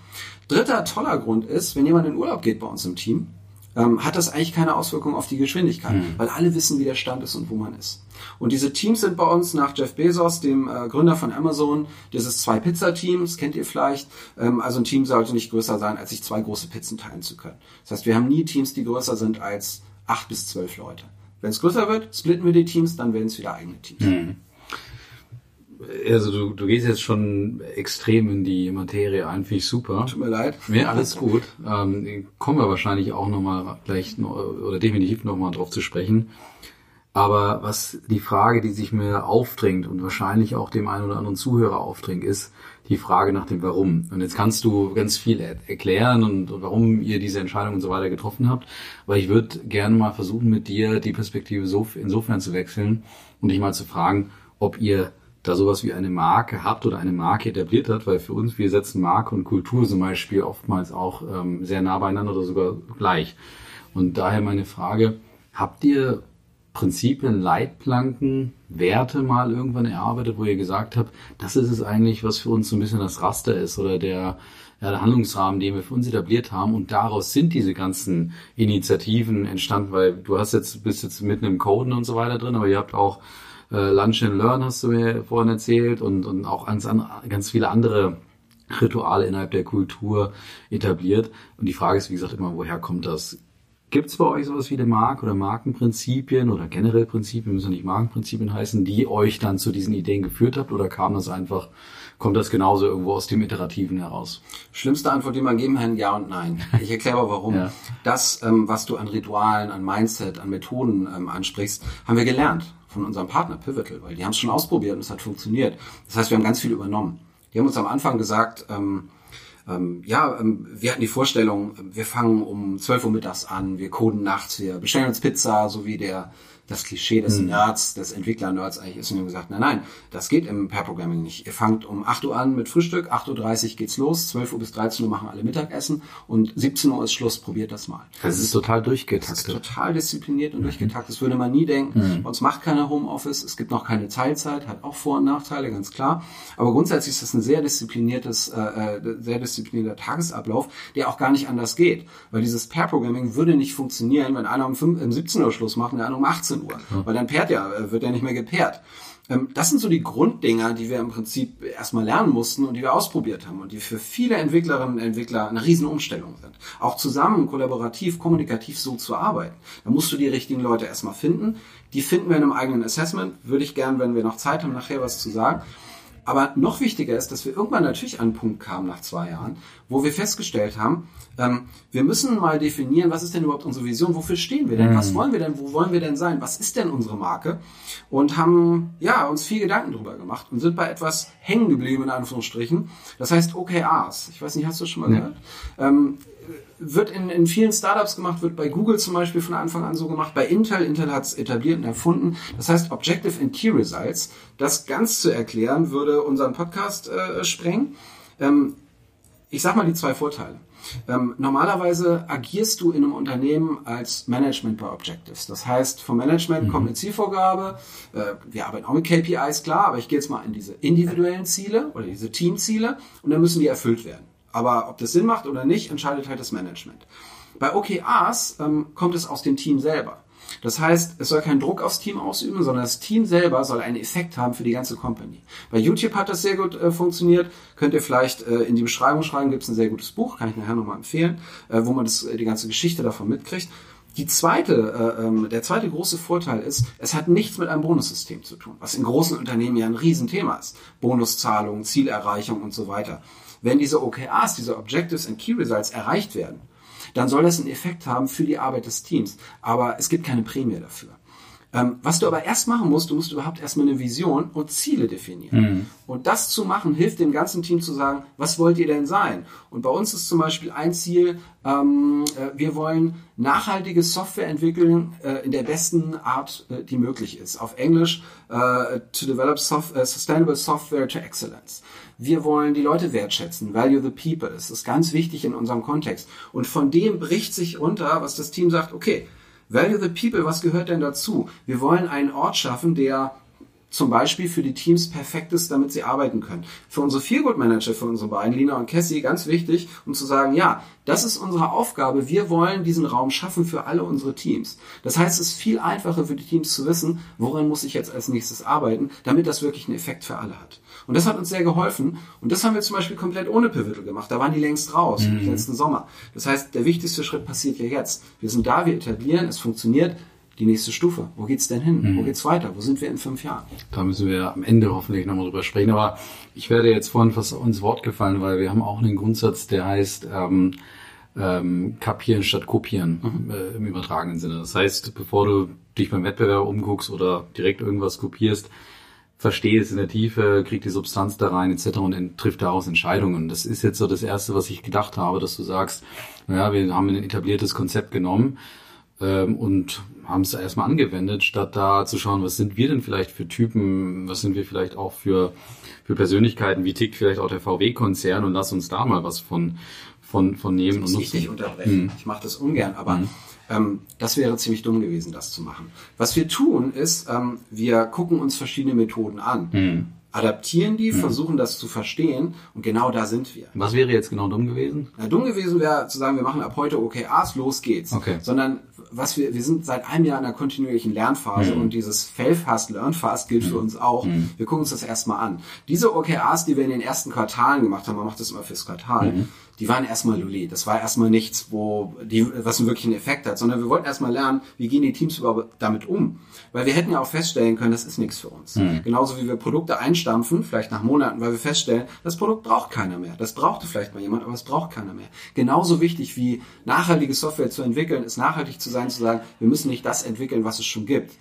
S3: Dritter toller Grund ist, wenn jemand in Urlaub geht bei uns im Team, ähm, hat das eigentlich keine Auswirkung auf die Geschwindigkeit, mhm. weil alle wissen, wie der Stand ist und wo man ist. Und diese Teams sind bei uns nach Jeff Bezos, dem äh, Gründer von Amazon, dieses zwei Pizza-Teams, kennt ihr vielleicht. Ähm, also ein Team sollte nicht größer sein, als sich zwei große Pizzen teilen zu können. Das heißt, wir haben nie Teams, die größer sind als acht bis zwölf Leute. Wenn es größer wird, splitten wir die Teams, dann werden es wieder eigene Teams. Mhm
S2: also du, du gehst jetzt schon extrem in die Materie ein, finde ich super.
S3: Tut mir leid.
S2: Ja, alles gut. Ähm, kommen wir wahrscheinlich auch nochmal gleich noch, oder definitiv nochmal drauf zu sprechen. Aber was die Frage, die sich mir aufdrängt und wahrscheinlich auch dem einen oder anderen Zuhörer aufdrängt, ist die Frage nach dem Warum. Und jetzt kannst du ganz viel er erklären und, und warum ihr diese Entscheidung und so weiter getroffen habt. Aber ich würde gerne mal versuchen, mit dir die Perspektive so, insofern zu wechseln und dich mal zu fragen, ob ihr da sowas wie eine Marke habt oder eine Marke etabliert hat, weil für uns, wir setzen Marke und Kultur zum Beispiel oftmals auch ähm, sehr nah beieinander oder sogar gleich. Und daher meine Frage, habt ihr Prinzipien, Leitplanken, Werte mal irgendwann erarbeitet, wo ihr gesagt habt, das ist es eigentlich, was für uns so ein bisschen das Raster ist oder der, ja, der Handlungsrahmen, den wir für uns etabliert haben. Und daraus sind diese ganzen Initiativen entstanden, weil du hast jetzt, bist jetzt mitten im Coden und so weiter drin, aber ihr habt auch äh, Lunch and Learn hast du mir vorhin erzählt und, und auch ganz, ganz viele andere Rituale innerhalb der Kultur etabliert. Und die Frage ist, wie gesagt, immer, woher kommt das? Gibt es bei euch sowas wie eine Mark- oder Markenprinzipien oder generell Prinzipien, müssen nicht Markenprinzipien heißen, die euch dann zu diesen Ideen geführt habt oder kam das einfach, kommt das genauso irgendwo aus dem Iterativen heraus?
S3: Schlimmste Antwort, die man geben kann, ja und nein. Ich erkläre aber warum. ja. Das, ähm, was du an Ritualen, an Mindset, an Methoden ähm, ansprichst, haben wir gelernt von unserem Partner Pivotal, weil die haben es schon ausprobiert und es hat funktioniert. Das heißt, wir haben ganz viel übernommen. Die haben uns am Anfang gesagt, ähm, ähm, ja, ähm, wir hatten die Vorstellung, wir fangen um 12 Uhr mittags an, wir coden nachts, wir bestellen uns Pizza, so wie der das Klischee des mhm. Nerds, des Entwickler-Nerds eigentlich ist. Und haben gesagt, nein, nein, das geht im Pair-Programming nicht. Ihr fangt um 8 Uhr an mit Frühstück, 8.30 Uhr geht's los, 12 Uhr bis 13 Uhr machen alle Mittagessen und 17 Uhr ist Schluss, probiert das mal.
S2: Das ist total durchgetaktet. Das
S3: ist total diszipliniert und mhm. durchgetaktet. Das würde man nie denken. Mhm. Bei uns macht keiner Homeoffice, es gibt noch keine Teilzeit, hat auch Vor- und Nachteile, ganz klar. Aber grundsätzlich ist das ein sehr diszipliniertes, äh, äh sehr disziplinierter Tagesablauf, der auch gar nicht anders geht. Weil dieses Pair-Programming würde nicht funktionieren, wenn einer um, 5, um 17 Uhr Schluss macht und der andere um 18 Uhr. Ja. Weil dann pairt ja, äh, wird ja nicht mehr gepaart. Ähm, das sind so die Grunddinger, die wir im Prinzip erstmal lernen mussten und die wir ausprobiert haben und die für viele Entwicklerinnen und Entwickler eine Riesenumstellung sind. Auch zusammen, kollaborativ, kommunikativ so zu arbeiten. Da musst du die richtigen Leute erstmal finden. Die finden wir in einem eigenen Assessment. Würde ich gern, wenn wir noch Zeit haben, nachher was zu sagen. Aber noch wichtiger ist, dass wir irgendwann natürlich an einen Punkt kamen nach zwei Jahren, wo wir festgestellt haben, ähm, wir müssen mal definieren, was ist denn überhaupt unsere Vision, wofür stehen wir denn, mhm. was wollen wir denn, wo wollen wir denn sein, was ist denn unsere Marke und haben ja uns viel Gedanken darüber gemacht und sind bei etwas hängen geblieben in Anführungsstrichen. Das heißt OKRs. Ich weiß nicht, hast du das schon mal ja. gehört? Ähm, wird in, in vielen Startups gemacht, wird bei Google zum Beispiel von Anfang an so gemacht, bei Intel, Intel hat es etabliert und erfunden. Das heißt Objective and Key Results. Das ganz zu erklären, würde unseren Podcast äh, sprengen. Ähm, ich sag mal die zwei Vorteile. Ähm, normalerweise agierst du in einem Unternehmen als Management bei Objectives. Das heißt, vom Management mhm. kommt eine Zielvorgabe. Äh, wir arbeiten auch mit KPIs, klar, aber ich gehe jetzt mal in diese individuellen Ziele oder diese Teamziele und dann müssen die erfüllt werden. Aber ob das Sinn macht oder nicht, entscheidet halt das Management. Bei OKRs ähm, kommt es aus dem Team selber. Das heißt, es soll keinen Druck aufs Team ausüben, sondern das Team selber soll einen Effekt haben für die ganze Company. Bei YouTube hat das sehr gut äh, funktioniert. Könnt ihr vielleicht äh, in die Beschreibung schreiben, gibt es ein sehr gutes Buch, kann ich nachher nochmal empfehlen, äh, wo man das, äh, die ganze Geschichte davon mitkriegt. Die zweite, äh, ähm, der zweite große Vorteil ist, es hat nichts mit einem Bonussystem zu tun, was in großen Unternehmen ja ein Riesenthema ist. Bonuszahlungen, Zielerreichung und so weiter. Wenn diese OKRs, diese Objectives and Key Results erreicht werden, dann soll das einen Effekt haben für die Arbeit des Teams. Aber es gibt keine Prämie dafür. Ähm, was du aber erst machen musst, du musst überhaupt erstmal eine Vision und Ziele definieren. Mhm. Und das zu machen, hilft dem ganzen Team zu sagen, was wollt ihr denn sein? Und bei uns ist zum Beispiel ein Ziel, ähm, äh, wir wollen nachhaltige Software entwickeln äh, in der besten Art, äh, die möglich ist. Auf Englisch, äh, to develop soft, äh, sustainable software to excellence. Wir wollen die Leute wertschätzen, value the people. Das ist ganz wichtig in unserem Kontext. Und von dem bricht sich runter, was das Team sagt, okay, Value the People, was gehört denn dazu? Wir wollen einen Ort schaffen, der zum Beispiel für die Teams perfekt ist, damit sie arbeiten können. Für unsere Feelgood Manager, für unsere beiden, Lina und Cassie, ganz wichtig, um zu sagen, ja, das ist unsere Aufgabe. Wir wollen diesen Raum schaffen für alle unsere Teams. Das heißt, es ist viel einfacher für die Teams zu wissen, woran muss ich jetzt als nächstes arbeiten, damit das wirklich einen Effekt für alle hat. Und das hat uns sehr geholfen. Und das haben wir zum Beispiel komplett ohne Pivotal gemacht. Da waren die längst raus, mhm. letzten Sommer. Das heißt, der wichtigste Schritt passiert ja jetzt. Wir sind da, wir etablieren, es funktioniert. Die nächste Stufe. Wo geht's denn hin? Mhm. Wo geht's weiter? Wo sind wir in fünf Jahren?
S2: Da müssen wir am Ende hoffentlich nochmal drüber sprechen. Aber ich werde jetzt vorhin fast ins Wort gefallen, weil wir haben auch einen Grundsatz, der heißt, ähm, ähm, kapieren statt kopieren mhm. äh, im übertragenen Sinne. Das heißt, bevor du dich beim Wettbewerb umguckst oder direkt irgendwas kopierst, verstehe es in der Tiefe, krieg die Substanz da rein etc. und trifft daraus Entscheidungen. Das ist jetzt so das Erste, was ich gedacht habe, dass du sagst, naja, wir haben ein etabliertes Konzept genommen ähm, und haben es erstmal angewendet, statt da zu schauen, was sind wir denn vielleicht für Typen, was sind wir vielleicht auch für, für Persönlichkeiten, wie tickt vielleicht auch der VW-Konzern und lass uns da mal was von, von, von nehmen
S3: und nutzen. Ich unterbrechen. Hm. Ich mache das ungern, aber hm. Ähm, das wäre ziemlich dumm gewesen, das zu machen. Was wir tun, ist, ähm, wir gucken uns verschiedene Methoden an. Mhm. Adaptieren die, mhm. versuchen das zu verstehen und genau da sind wir.
S2: Was wäre jetzt genau dumm gewesen?
S3: Na, dumm gewesen wäre zu sagen, wir machen ab heute OKRs, los geht's. Okay. Sondern was wir, wir sind seit einem Jahr in einer kontinuierlichen Lernphase mhm. und dieses Fail fast, learn fast gilt für mhm. uns auch. Mhm. Wir gucken uns das erstmal an. Diese OKRs, die wir in den ersten Quartalen gemacht haben, man macht das immer fürs Quartal, mhm die waren erstmal Lully. Das war erstmal nichts, wo die, was einen wirklichen Effekt hat, sondern wir wollten erstmal lernen, wie gehen die Teams überhaupt damit um. Weil wir hätten ja auch feststellen können, das ist nichts für uns. Mhm. Genauso wie wir Produkte einstampfen, vielleicht nach Monaten, weil wir feststellen, das Produkt braucht keiner mehr. Das brauchte vielleicht mal jemand, aber es braucht keiner mehr. Genauso wichtig wie nachhaltige Software zu entwickeln, ist nachhaltig zu sein, zu sagen, wir müssen nicht das entwickeln, was es schon gibt.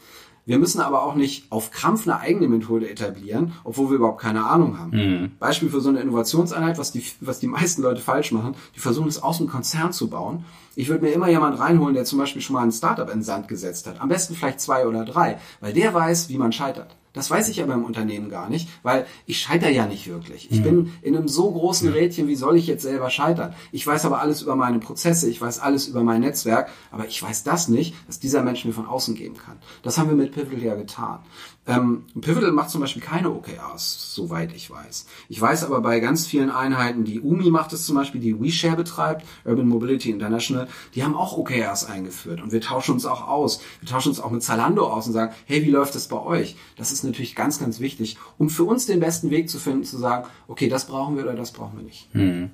S3: Wir müssen aber auch nicht auf Krampf eine eigene Methode etablieren, obwohl wir überhaupt keine Ahnung haben. Mhm. Beispiel für so eine Innovationseinheit, was die, was die meisten Leute falsch machen, die versuchen es aus dem Konzern zu bauen. Ich würde mir immer jemand reinholen, der zum Beispiel schon mal ein Startup in den Sand gesetzt hat. Am besten vielleicht zwei oder drei, weil der weiß, wie man scheitert. Das weiß ich aber im Unternehmen gar nicht, weil ich scheitere ja nicht wirklich. Ich mhm. bin in einem so großen Rädchen, wie soll ich jetzt selber scheitern? Ich weiß aber alles über meine Prozesse, ich weiß alles über mein Netzwerk, aber ich weiß das nicht, dass dieser Mensch mir von außen geben kann. Das haben wir mit Pivotal ja getan. Ähm, Pivotal macht zum Beispiel keine OKRs, soweit ich weiß. Ich weiß aber bei ganz vielen Einheiten, die UMI macht es zum Beispiel, die WeShare betreibt, Urban Mobility International, die haben auch OKRs eingeführt und wir tauschen uns auch aus. Wir tauschen uns auch mit Zalando aus und sagen, hey, wie läuft das bei euch? Das ist natürlich ganz, ganz wichtig, um für uns den besten Weg zu finden, zu sagen, okay, das brauchen wir oder das brauchen wir nicht. Hm.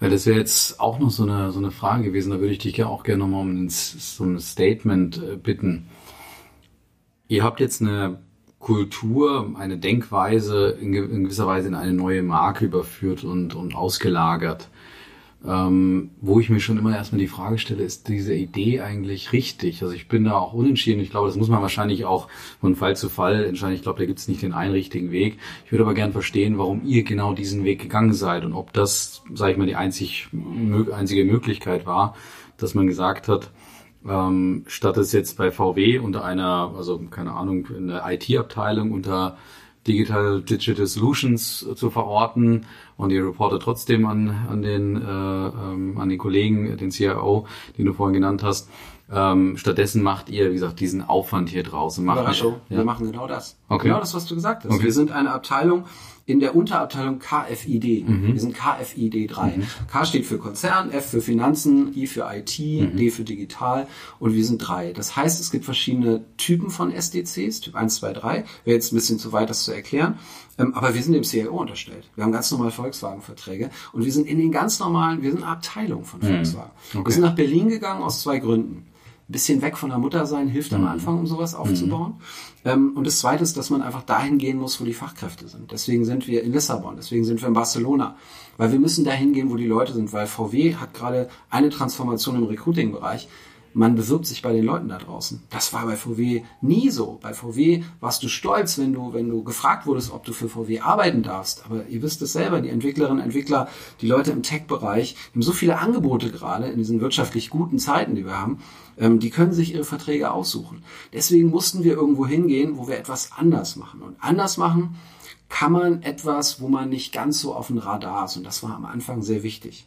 S2: Weil das wäre jetzt auch noch so eine, so eine Frage gewesen, da würde ich dich ja auch gerne nochmal um so ein Statement äh, bitten. Ihr habt jetzt eine Kultur, eine Denkweise in, gewisser Weise in eine neue Marke überführt und, und ausgelagert. Ähm, wo ich mir schon immer erstmal die Frage stelle, ist diese Idee eigentlich richtig? Also ich bin da auch unentschieden. Ich glaube, das muss man wahrscheinlich auch von Fall zu Fall entscheiden. Ich glaube, da gibt es nicht den einen richtigen Weg. Ich würde aber gern verstehen, warum ihr genau diesen Weg gegangen seid und ob das, sage ich mal, die einzig, einzige Möglichkeit war, dass man gesagt hat, ähm, statt es jetzt bei VW unter einer, also keine Ahnung, in der IT-Abteilung unter Digital Digital Solutions zu verorten und ihr reportet trotzdem an, an, den, äh, ähm, an den Kollegen, den CIO, den du vorhin genannt hast. Ähm, stattdessen macht ihr, wie gesagt, diesen Aufwand hier draußen.
S3: Macht Überraschung, ja? wir machen genau das. Okay. Genau das, was du gesagt hast. Okay. Wir sind eine Abteilung, in der Unterabteilung KFID. Mhm. Wir sind KFID 3. Mhm. K steht für Konzern, F für Finanzen, I für IT, mhm. D für Digital und wir sind drei. Das heißt, es gibt verschiedene Typen von SDCs, Typ 1, 2, 3. Wäre jetzt ein bisschen zu weit, das zu erklären. Ähm, aber wir sind dem CIO unterstellt. Wir haben ganz normale Volkswagen-Verträge und wir sind in den ganz normalen, wir sind eine Abteilung von mhm. Volkswagen. Okay. Wir sind nach Berlin gegangen aus zwei Gründen bisschen weg von der Mutter sein hilft am mhm. Anfang, um sowas aufzubauen. Mhm. Ähm, und das Zweite ist, dass man einfach dahin gehen muss, wo die Fachkräfte sind. Deswegen sind wir in Lissabon, deswegen sind wir in Barcelona, weil wir müssen dahin gehen, wo die Leute sind, weil VW hat gerade eine Transformation im Recruiting-Bereich. man bewirbt sich bei den Leuten da draußen. Das war bei VW nie so. Bei VW warst du stolz, wenn du, wenn du gefragt wurdest, ob du für VW arbeiten darfst. Aber ihr wisst es selber, die Entwicklerinnen, Entwickler, die Leute im Tech-Bereich haben so viele Angebote gerade in diesen wirtschaftlich guten Zeiten, die wir haben. Ähm, die können sich ihre Verträge aussuchen. Deswegen mussten wir irgendwo hingehen, wo wir etwas anders machen. Und anders machen kann man etwas, wo man nicht ganz so auf dem Radar ist. Und das war am Anfang sehr wichtig.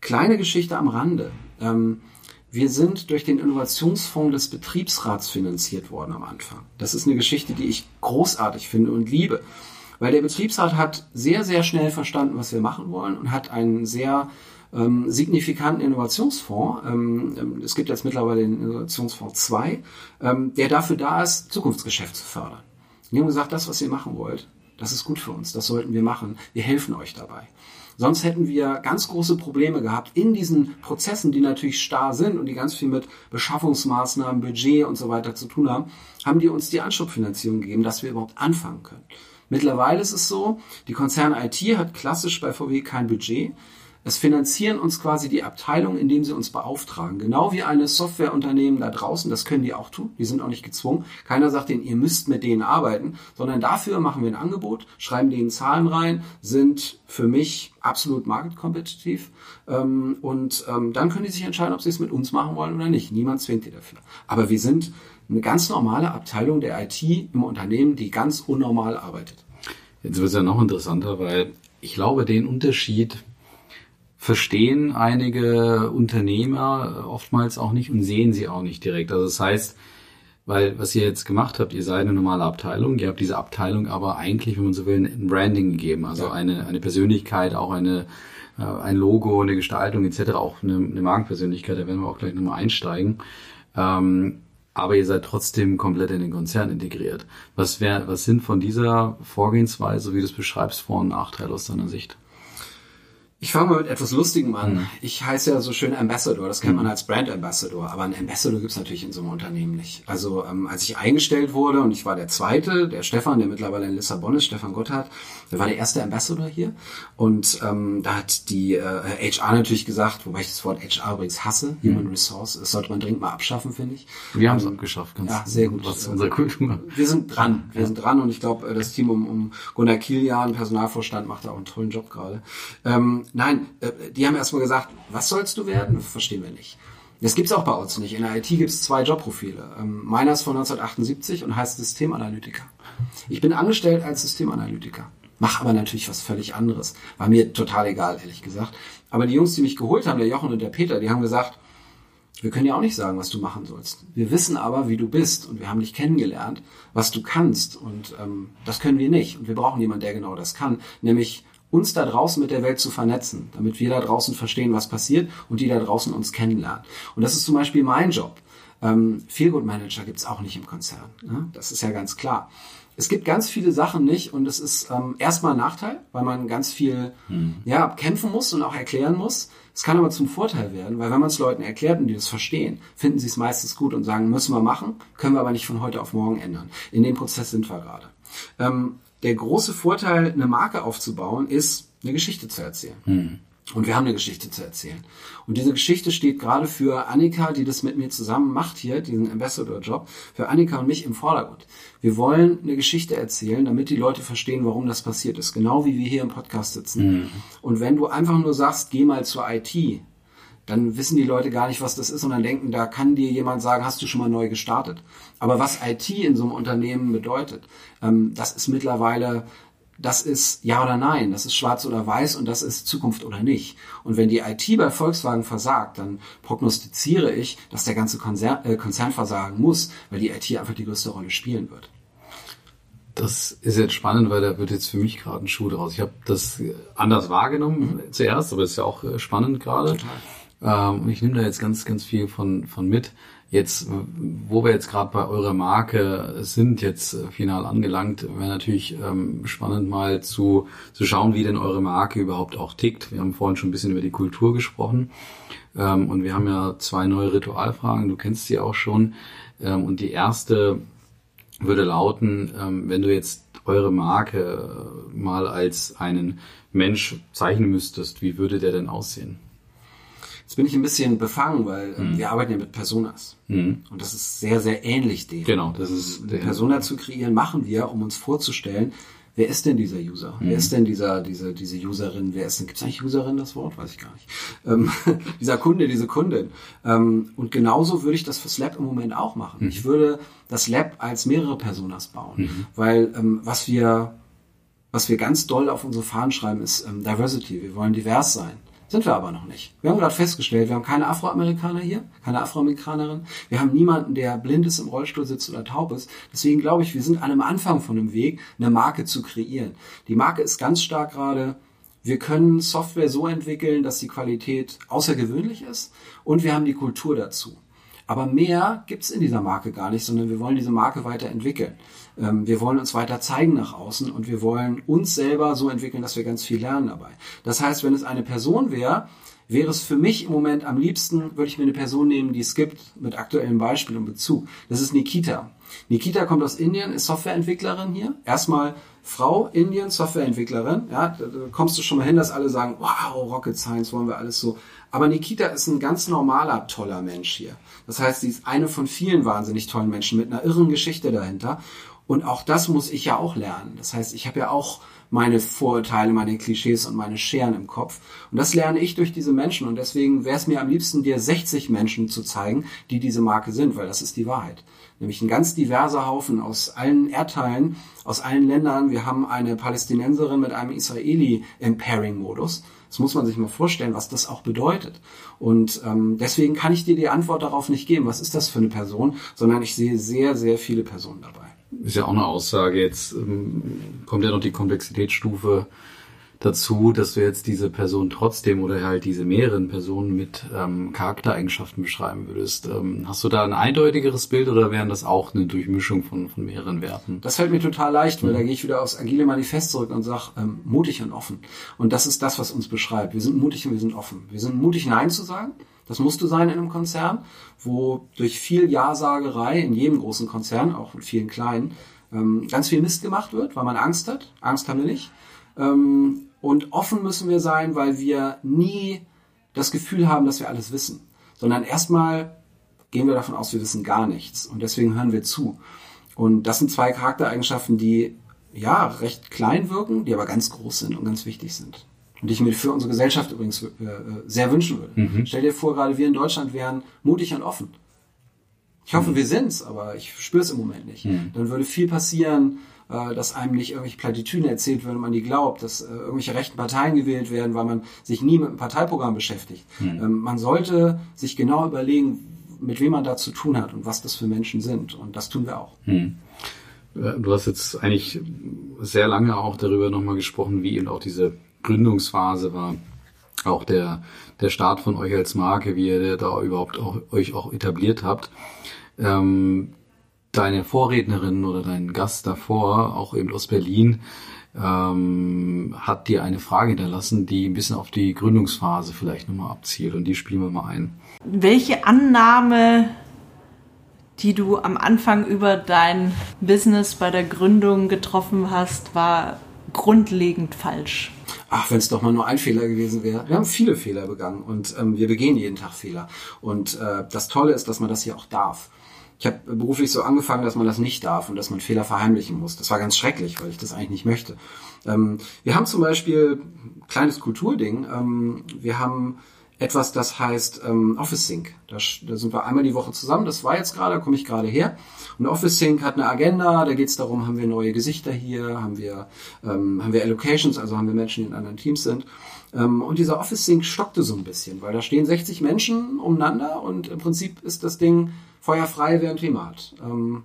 S3: Kleine Geschichte am Rande. Ähm, wir sind durch den Innovationsfonds des Betriebsrats finanziert worden am Anfang. Das ist eine Geschichte, die ich großartig finde und liebe. Weil der Betriebsrat hat sehr, sehr schnell verstanden, was wir machen wollen und hat einen sehr ähm, signifikanten Innovationsfonds. Ähm, ähm es gibt jetzt mittlerweile den Innovationsfonds 2, ähm, der dafür da ist, Zukunftsgeschäft zu fördern. Die haben gesagt, das, was ihr machen wollt, das ist gut für uns, das sollten wir machen. Wir helfen euch dabei. Sonst hätten wir ganz große Probleme gehabt in diesen Prozessen, die natürlich starr sind und die ganz viel mit Beschaffungsmaßnahmen, Budget und so weiter zu tun haben, haben die uns die Anschubfinanzierung gegeben, dass wir überhaupt anfangen können. Mittlerweile ist es so, die Konzern IT hat klassisch bei VW kein Budget. Es finanzieren uns quasi die Abteilung, indem sie uns beauftragen. Genau wie eine Softwareunternehmen da draußen, das können die auch tun. Die sind auch nicht gezwungen. Keiner sagt denen, ihr müsst mit denen arbeiten, sondern dafür machen wir ein Angebot, schreiben denen Zahlen rein, sind für mich absolut marktkompetitiv. Ähm, und ähm, dann können die sich entscheiden, ob sie es mit uns machen wollen oder nicht. Niemand zwingt die dafür. Aber wir sind eine ganz normale Abteilung der IT im Unternehmen, die ganz unnormal arbeitet.
S2: Jetzt wird es ja noch interessanter, weil ich glaube, den Unterschied verstehen einige Unternehmer oftmals auch nicht und sehen sie auch nicht direkt. Also das heißt, weil was ihr jetzt gemacht habt, ihr seid eine normale Abteilung, ihr habt diese Abteilung aber eigentlich, wenn man so will, ein Branding gegeben, also ja. eine, eine Persönlichkeit, auch eine, äh, ein Logo, eine Gestaltung etc., auch eine, eine Markenpersönlichkeit, da werden wir auch gleich nochmal einsteigen. Ähm, aber ihr seid trotzdem komplett in den Konzern integriert. Was, wär, was sind von dieser Vorgehensweise, wie du es beschreibst, Vor- und Nachteile aus deiner Sicht?
S3: Ich fange mal mit etwas Lustigem an. Mhm. Ich heiße ja so schön Ambassador, das kennt man mhm. als Brand Ambassador, aber ein Ambassador gibt's natürlich in so einem Unternehmen nicht. Also ähm, als ich eingestellt wurde und ich war der Zweite, der Stefan, der mittlerweile in Lissabon ist, Stefan Gotthard, der war der erste Ambassador hier und ähm, da hat die äh, HR natürlich gesagt, wobei ich das Wort HR übrigens hasse, mhm. Human Resource, das sollte man dringend mal abschaffen, finde ich.
S2: Wir haben es ähm, abgeschafft,
S3: ganz Ja, sehr gut.
S2: Was ist unsere Kultur?
S3: Wir sind dran, wir ja. sind dran und ich glaube, äh, das Team um, um Gunnar Kilian, Personalvorstand, macht da auch einen tollen Job gerade. Ähm, nein, äh, die haben erstmal gesagt, was sollst du werden? Verstehen wir nicht. Das gibt's auch bei uns nicht. In der IT gibt's zwei Jobprofile. Ähm, meiner ist von 1978 und heißt Systemanalytiker. Ich bin angestellt als Systemanalytiker, mache aber natürlich was völlig anderes. War mir total egal, ehrlich gesagt. Aber die Jungs, die mich geholt haben, der Jochen und der Peter, die haben gesagt, wir können ja auch nicht sagen, was du machen sollst. Wir wissen aber, wie du bist und wir haben dich kennengelernt, was du kannst und ähm, das können wir nicht. Und wir brauchen jemanden, der genau das kann, nämlich uns da draußen mit der Welt zu vernetzen, damit wir da draußen verstehen, was passiert und die da draußen uns kennenlernen. Und das ist zum Beispiel mein Job. Ähm, Feelgood Manager gibt's auch nicht im Konzern. Ne? Das ist ja ganz klar. Es gibt ganz viele Sachen nicht und es ist ähm, erstmal ein Nachteil, weil man ganz viel hm. ja, kämpfen muss und auch erklären muss. Es kann aber zum Vorteil werden, weil wenn man es Leuten erklärt und die das verstehen, finden sie es meistens gut und sagen, müssen wir machen, können wir aber nicht von heute auf morgen ändern. In dem Prozess sind wir gerade. Ähm, der große Vorteil, eine Marke aufzubauen, ist, eine Geschichte zu erzählen. Mhm. Und wir haben eine Geschichte zu erzählen. Und diese Geschichte steht gerade für Annika, die das mit mir zusammen macht hier, diesen Ambassador-Job, für Annika und mich im Vordergrund. Wir wollen eine Geschichte erzählen, damit die Leute verstehen, warum das passiert ist. Genau wie wir hier im Podcast sitzen. Mhm. Und wenn du einfach nur sagst, geh mal zur IT, dann wissen die Leute gar nicht, was das ist und dann denken, da kann dir jemand sagen, hast du schon mal neu gestartet. Aber was IT in so einem Unternehmen bedeutet, ähm, das ist mittlerweile, das ist ja oder nein, das ist schwarz oder weiß und das ist Zukunft oder nicht. Und wenn die IT bei Volkswagen versagt, dann prognostiziere ich, dass der ganze Konzern, äh, Konzern versagen muss, weil die IT einfach die größte Rolle spielen wird.
S2: Das ist jetzt spannend, weil da wird jetzt für mich gerade ein Schuh draus. Ich habe das anders wahrgenommen mhm. zuerst, aber das ist ja auch äh, spannend gerade. Total. Ähm, ich nehme da jetzt ganz, ganz viel von, von mit. Jetzt, wo wir jetzt gerade bei eurer Marke sind, jetzt äh, final angelangt, wäre natürlich ähm, spannend mal zu, zu schauen, wie denn eure Marke überhaupt auch tickt. Wir haben vorhin schon ein bisschen über die Kultur gesprochen ähm, und wir haben ja zwei neue Ritualfragen, du kennst sie auch schon. Ähm, und die erste würde lauten, ähm, wenn du jetzt eure Marke äh, mal als einen Mensch zeichnen müsstest, wie würde der denn aussehen?
S3: Jetzt bin ich ein bisschen befangen, weil ähm, mhm. wir arbeiten ja mit Personas. Mhm. Und das ist sehr, sehr ähnlich dem.
S2: Genau, das ist
S3: der Persona zu kreieren, machen wir, um uns vorzustellen, wer ist denn dieser User? Mhm. Wer ist denn dieser, diese, diese Userin? Wer ist denn, gibt es eigentlich Userin das Wort? Weiß ich gar nicht. Ähm, dieser Kunde, diese Kundin. Ähm, und genauso würde ich das fürs Lab im Moment auch machen. Mhm. Ich würde das Lab als mehrere Personas bauen. Mhm. Weil ähm, was wir was wir ganz doll auf unsere Fahnen schreiben, ist ähm, Diversity. Wir wollen divers sein. Sind wir aber noch nicht. Wir haben gerade festgestellt, wir haben keine Afroamerikaner hier, keine Afroamerikanerin. Wir haben niemanden, der blind ist, im Rollstuhl sitzt oder taub ist. Deswegen glaube ich, wir sind an einem Anfang von einem Weg, eine Marke zu kreieren. Die Marke ist ganz stark gerade, wir können Software so entwickeln, dass die Qualität außergewöhnlich ist und wir haben die Kultur dazu. Aber mehr gibt's in dieser Marke gar nicht, sondern wir wollen diese Marke weiterentwickeln. Ähm, wir wollen uns weiter zeigen nach außen und wir wollen uns selber so entwickeln, dass wir ganz viel lernen dabei. Das heißt, wenn es eine Person wäre, wäre es für mich im Moment am liebsten, würde ich mir eine Person nehmen, die es gibt, mit aktuellem Beispiel und Bezug. Das ist Nikita. Nikita kommt aus Indien, ist Softwareentwicklerin hier. Erstmal Frau Indien, Softwareentwicklerin. Ja, da, kommst du schon mal hin, dass alle sagen, wow, Rocket Science wollen wir alles so. Aber Nikita ist ein ganz normaler, toller Mensch hier. Das heißt, sie ist eine von vielen wahnsinnig tollen Menschen mit einer irren Geschichte dahinter. Und auch das muss ich ja auch lernen. Das heißt, ich habe ja auch meine Vorurteile, meine Klischees und meine Scheren im Kopf. Und das lerne ich durch diese Menschen. Und deswegen wäre es mir am liebsten, dir 60 Menschen zu zeigen, die diese Marke sind, weil das ist die Wahrheit. Nämlich ein ganz diverser Haufen aus allen Erdteilen, aus allen Ländern. Wir haben eine Palästinenserin mit einem Israeli im Pairing-Modus. Das muss man sich mal vorstellen, was das auch bedeutet. Und ähm, deswegen kann ich dir die Antwort darauf nicht geben, was ist das für eine Person, sondern ich sehe sehr, sehr viele Personen dabei
S2: ist ja auch eine Aussage. Jetzt ähm, kommt ja noch die Komplexitätsstufe dazu, dass du jetzt diese Person trotzdem oder halt diese mehreren Personen mit ähm, Charaktereigenschaften beschreiben würdest. Ähm, hast du da ein eindeutigeres Bild oder wären das auch eine Durchmischung von, von mehreren Werten?
S3: Das fällt mir total leicht, weil mhm. da gehe ich wieder aufs agile Manifest zurück und sage, ähm, mutig und offen. Und das ist das, was uns beschreibt. Wir sind mutig und wir sind offen. Wir sind mutig, Nein zu sagen. Das musst du sein in einem Konzern, wo durch viel Ja-Sagerei in jedem großen Konzern, auch in vielen kleinen, ähm, ganz viel Mist gemacht wird, weil man Angst hat. Angst haben wir nicht. Ähm, und offen müssen wir sein, weil wir nie das Gefühl haben, dass wir alles wissen, sondern erstmal gehen wir davon aus, wir wissen gar nichts. Und deswegen hören wir zu. Und das sind zwei Charaktereigenschaften, die ja recht klein wirken, die aber ganz groß sind und ganz wichtig sind. Und die ich mir für unsere Gesellschaft übrigens äh, sehr wünschen würde. Mhm. Stell dir vor, gerade wir in Deutschland wären mutig und offen. Ich hoffe, mhm. wir sind's, aber ich spüre es im Moment nicht. Mhm. Dann würde viel passieren, äh, dass einem nicht irgendwelche Platitüden erzählt werden, man die glaubt, dass äh, irgendwelche rechten Parteien gewählt werden, weil man sich nie mit dem Parteiprogramm beschäftigt. Mhm. Ähm, man sollte sich genau überlegen, mit wem man da zu tun hat und was das für Menschen sind. Und das tun wir auch. Mhm.
S2: Du hast jetzt eigentlich sehr lange auch darüber nochmal gesprochen, wie eben auch diese Gründungsphase war, auch der, der Start von euch als Marke, wie ihr da überhaupt auch, euch auch etabliert habt. Ähm, deine Vorrednerin oder dein Gast davor, auch eben aus Berlin, ähm, hat dir eine Frage hinterlassen, die ein bisschen auf die Gründungsphase vielleicht nochmal abzielt und die spielen wir mal ein.
S4: Welche Annahme, die du am Anfang über dein Business bei der Gründung getroffen hast, war grundlegend falsch?
S3: ach, wenn es doch mal nur ein Fehler gewesen wäre. Wir haben viele Fehler begangen und ähm, wir begehen jeden Tag Fehler. Und äh, das Tolle ist, dass man das hier auch darf. Ich habe beruflich so angefangen, dass man das nicht darf und dass man Fehler verheimlichen muss. Das war ganz schrecklich, weil ich das eigentlich nicht möchte. Ähm, wir haben zum Beispiel kleines Kulturding. Ähm, wir haben etwas, das heißt ähm, Office Sync. Da, da sind wir einmal die Woche zusammen. Das war jetzt gerade, da komme ich gerade her. Und Office Sync hat eine Agenda. Da geht es darum, haben wir neue Gesichter hier, haben wir ähm, haben wir Allocations, also haben wir Menschen, die in anderen Teams sind. Ähm, und dieser Office Sync stockte so ein bisschen, weil da stehen 60 Menschen umeinander und im Prinzip ist das Ding feuerfrei, wer ein hat. Ähm,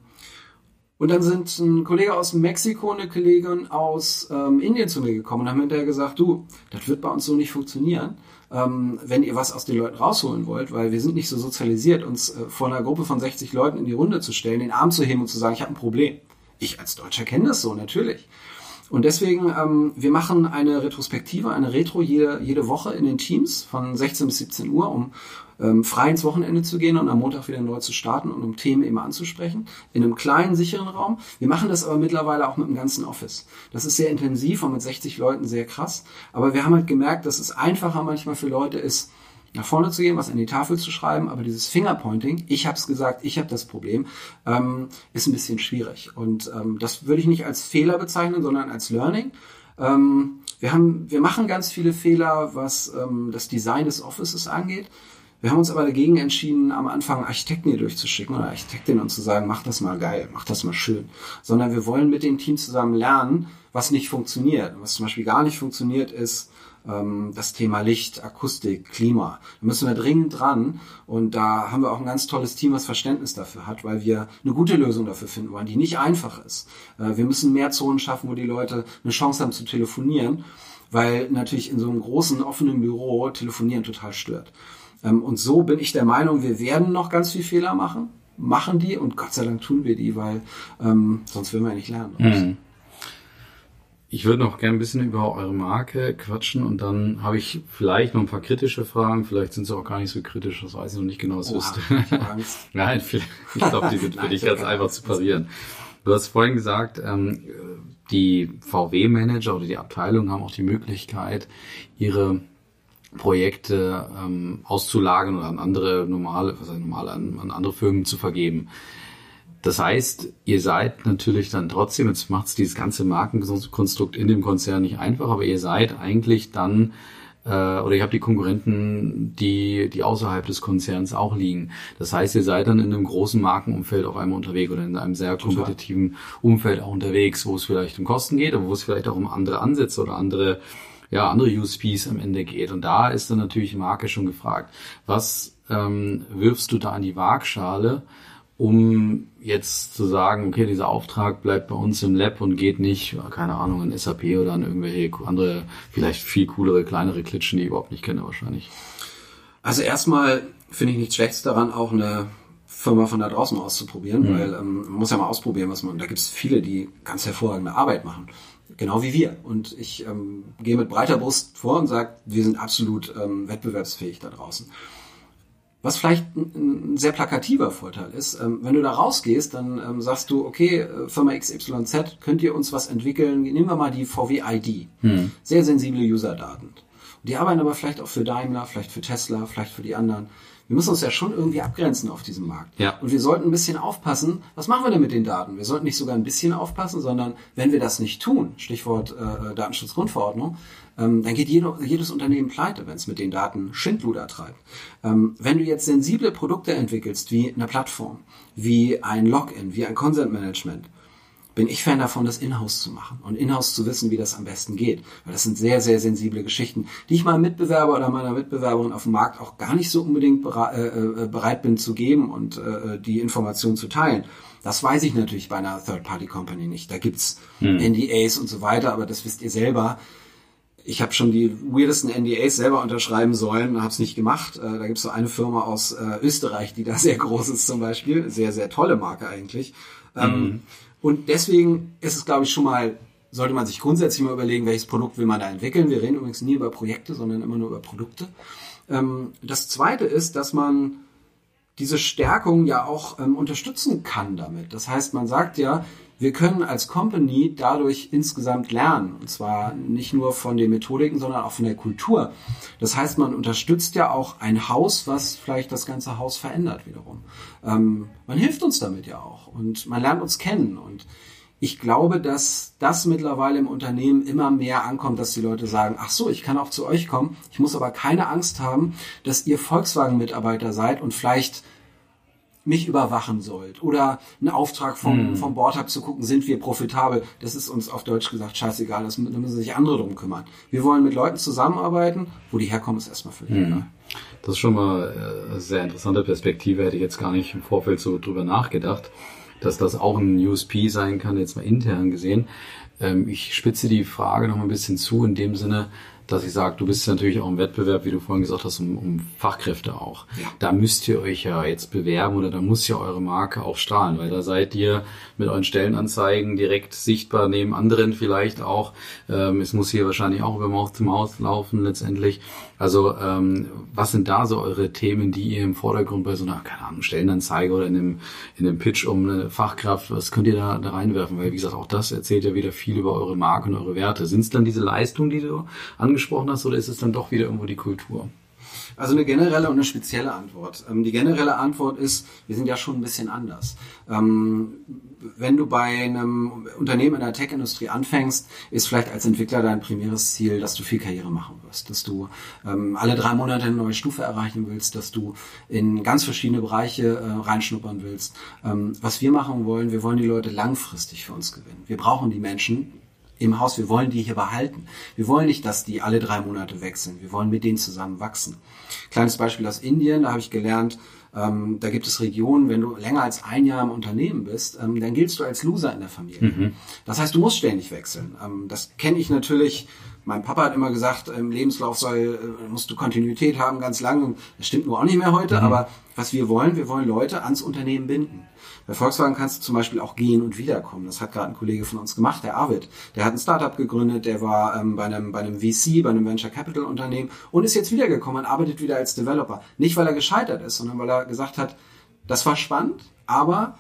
S3: und dann sind ein Kollege aus Mexiko und eine Kollegin aus ähm, Indien zu mir gekommen und haben hinterher gesagt, du, das wird bei uns so nicht funktionieren ähm, wenn ihr was aus den Leuten rausholen wollt, weil wir sind nicht so sozialisiert, uns äh, vor einer Gruppe von 60 Leuten in die Runde zu stellen, den Arm zu heben und zu sagen, ich habe ein Problem. Ich als Deutscher kenne das so, natürlich. Und deswegen, ähm, wir machen eine Retrospektive, eine Retro jede, jede Woche in den Teams von 16 bis 17 Uhr, um ähm, frei ins Wochenende zu gehen und am Montag wieder neu zu starten und um Themen immer anzusprechen. In einem kleinen, sicheren Raum. Wir machen das aber mittlerweile auch mit dem ganzen Office. Das ist sehr intensiv und mit 60 Leuten sehr krass. Aber wir haben halt gemerkt, dass es einfacher manchmal für Leute ist, nach vorne zu gehen, was an die Tafel zu schreiben, aber dieses Fingerpointing, ich habe es gesagt, ich habe das Problem, ähm, ist ein bisschen schwierig. Und ähm, das würde ich nicht als Fehler bezeichnen, sondern als Learning. Ähm, wir, haben, wir machen ganz viele Fehler, was ähm, das Design des Offices angeht. Wir haben uns aber dagegen entschieden, am Anfang Architekten hier durchzuschicken oder Architektinnen und zu sagen, mach das mal geil, mach das mal schön. Sondern wir wollen mit dem Team zusammen lernen, was nicht funktioniert. Was zum Beispiel gar nicht funktioniert, ist ähm, das Thema Licht, Akustik, Klima. Da müssen wir dringend dran. Und da haben wir auch ein ganz tolles Team, was Verständnis dafür hat, weil wir eine gute Lösung dafür finden wollen, die nicht einfach ist. Äh, wir müssen mehr Zonen schaffen, wo die Leute eine Chance haben zu telefonieren, weil natürlich in so einem großen offenen Büro telefonieren total stört. Ähm, und so bin ich der Meinung, wir werden noch ganz viel Fehler machen, machen die und Gott sei Dank tun wir die, weil ähm, sonst würden wir ja nicht lernen. Mhm.
S2: Ich würde noch gerne ein bisschen über eure Marke quatschen und dann habe ich vielleicht noch ein paar kritische Fragen. Vielleicht sind sie auch gar nicht so kritisch, das weiß ich noch nicht genau, was wüsste. Nein, ich glaube, die sind für dich ganz einfach zu parieren. Du hast vorhin gesagt, ähm, die VW-Manager oder die Abteilung haben auch die Möglichkeit, ihre Projekte ähm, auszulagern oder an andere normale, was heißt normale, an, an andere Firmen zu vergeben. Das heißt, ihr seid natürlich dann trotzdem, jetzt macht es dieses ganze Markenkonstrukt in dem Konzern nicht einfach, aber ihr seid eigentlich dann äh, oder ihr habt die Konkurrenten, die, die außerhalb des Konzerns auch liegen. Das heißt, ihr seid dann in einem großen Markenumfeld auf einmal unterwegs oder in einem sehr kompetitiven Umfeld auch unterwegs, wo es vielleicht um Kosten geht, aber wo es vielleicht auch um andere Ansätze oder andere ja, andere USPs am Ende geht. Und da ist dann natürlich die Marke schon gefragt. Was ähm, wirfst du da an die Waagschale, um jetzt zu sagen, okay, dieser Auftrag bleibt bei uns im Lab und geht nicht, keine Ahnung, in SAP oder an irgendwelche andere, vielleicht viel coolere, kleinere Klitschen, die ich überhaupt nicht kenne wahrscheinlich.
S3: Also erstmal finde ich nichts Schlechtes daran, auch eine Firma von da draußen auszuprobieren, mhm. weil ähm, man muss ja mal ausprobieren, was man, da gibt es viele, die ganz hervorragende Arbeit machen genau wie wir. Und ich ähm, gehe mit breiter Brust vor und sage, wir sind absolut ähm, wettbewerbsfähig da draußen. Was vielleicht ein, ein sehr plakativer Vorteil ist, ähm, wenn du da rausgehst, dann ähm, sagst du, okay, äh, Firma XYZ, könnt ihr uns was entwickeln? Nehmen wir mal die VW ID. Hm. Sehr sensible User-Daten. Die arbeiten aber vielleicht auch für Daimler, vielleicht für Tesla, vielleicht für die anderen wir müssen uns ja schon irgendwie abgrenzen auf diesem Markt. Ja. Und wir sollten ein bisschen aufpassen, was machen wir denn mit den Daten? Wir sollten nicht sogar ein bisschen aufpassen, sondern wenn wir das nicht tun, Stichwort äh, Datenschutzgrundverordnung, ähm, dann geht jede, jedes Unternehmen pleite, wenn es mit den Daten Schindluder treibt. Ähm, wenn du jetzt sensible Produkte entwickelst, wie eine Plattform, wie ein Login, wie ein Consent Management, bin ich Fan davon, das Inhouse zu machen und Inhouse zu wissen, wie das am besten geht. Weil das sind sehr, sehr sensible Geschichten, die ich meinem Mitbewerber oder meiner Mitbewerberin auf dem Markt auch gar nicht so unbedingt äh, äh, bereit bin zu geben und äh, die Informationen zu teilen. Das weiß ich natürlich bei einer Third-Party-Company nicht. Da gibt's hm. NDAs und so weiter, aber das wisst ihr selber. Ich habe schon die weirdesten NDAs selber unterschreiben sollen, habe es nicht gemacht. da gibt es so eine Firma aus Österreich, die da sehr groß ist zum Beispiel. Sehr, sehr tolle Marke eigentlich. Mhm. Und deswegen ist es, glaube ich, schon mal, sollte man sich grundsätzlich mal überlegen, welches Produkt will man da entwickeln. Wir reden übrigens nie über Projekte, sondern immer nur über Produkte. Ähm, das zweite ist, dass man diese Stärkung ja auch ähm, unterstützen kann damit. Das heißt, man sagt ja, wir können als Company dadurch insgesamt lernen. Und zwar nicht nur von den Methodiken, sondern auch von der Kultur. Das heißt, man unterstützt ja auch ein Haus, was vielleicht das ganze Haus verändert wiederum. Ähm, man hilft uns damit ja auch und man lernt uns kennen. Und ich glaube, dass das mittlerweile im Unternehmen immer mehr ankommt, dass die Leute sagen, ach so, ich kann auch zu euch kommen. Ich muss aber keine Angst haben, dass ihr Volkswagen-Mitarbeiter seid und vielleicht mich überwachen sollt oder einen Auftrag vom, mm. vom Board habt zu gucken, sind wir profitabel. Das ist uns auf Deutsch gesagt scheißegal, das, da müssen sich andere drum kümmern. Wir wollen mit Leuten zusammenarbeiten, wo die herkommen, ist erstmal völlig mm.
S2: Das ist schon mal äh, eine sehr interessante Perspektive, hätte ich jetzt gar nicht im Vorfeld so drüber nachgedacht, dass das auch ein USP sein kann, jetzt mal intern gesehen. Ähm, ich spitze die Frage noch mal ein bisschen zu, in dem Sinne, dass ich sage, du bist natürlich auch im Wettbewerb, wie du vorhin gesagt hast, um, um Fachkräfte auch. Ja. Da müsst ihr euch ja jetzt bewerben oder da muss ja eure Marke auch strahlen, weil da seid ihr mit euren Stellenanzeigen direkt sichtbar neben anderen vielleicht auch. Ähm, es muss hier wahrscheinlich auch über Maus zum Haus laufen letztendlich. Also ähm, was sind da so eure Themen, die ihr im Vordergrund bei so einer, keine Ahnung, Stellenanzeige oder in einem, in einem Pitch um eine Fachkraft, was könnt ihr da, da reinwerfen? Weil wie gesagt, auch das erzählt ja wieder viel über eure Marke und eure Werte. Sind es dann diese Leistungen, die du angesprochen hast, oder ist es dann doch wieder irgendwo die Kultur?
S3: Also eine generelle und eine spezielle Antwort. Ähm, die generelle Antwort ist, wir sind ja schon ein bisschen anders. Ähm, wenn du bei einem Unternehmen in der Tech-Industrie anfängst, ist vielleicht als Entwickler dein primäres Ziel, dass du viel Karriere machen wirst, dass du ähm, alle drei Monate eine neue Stufe erreichen willst, dass du in ganz verschiedene Bereiche äh, reinschnuppern willst. Was wir machen wollen, wir wollen die Leute langfristig für uns gewinnen. Wir brauchen die Menschen, im Haus. Wir wollen die hier behalten. Wir wollen nicht, dass die alle drei Monate wechseln. Wir wollen mit denen zusammen wachsen. Kleines Beispiel aus Indien, da habe ich gelernt, ähm, da gibt es Regionen, wenn du länger als ein Jahr im Unternehmen bist, ähm, dann giltst du als Loser in der Familie. Mhm. Das heißt, du musst ständig wechseln. Ähm, das kenne ich natürlich. Mein Papa hat immer gesagt, im Lebenslauf soll, äh, musst du Kontinuität haben, ganz lang. Das stimmt nur auch nicht mehr heute, mhm. aber was wir wollen, wir wollen Leute ans Unternehmen binden. Bei Volkswagen kannst du zum Beispiel auch gehen und wiederkommen. Das hat gerade ein Kollege von uns gemacht, der Arvid. Der hat ein Startup gegründet, der war ähm, bei, einem, bei einem VC, bei einem Venture Capital Unternehmen und ist jetzt wiedergekommen und arbeitet wieder als Developer. Nicht, weil er gescheitert ist, sondern weil er gesagt hat, das war spannend, aber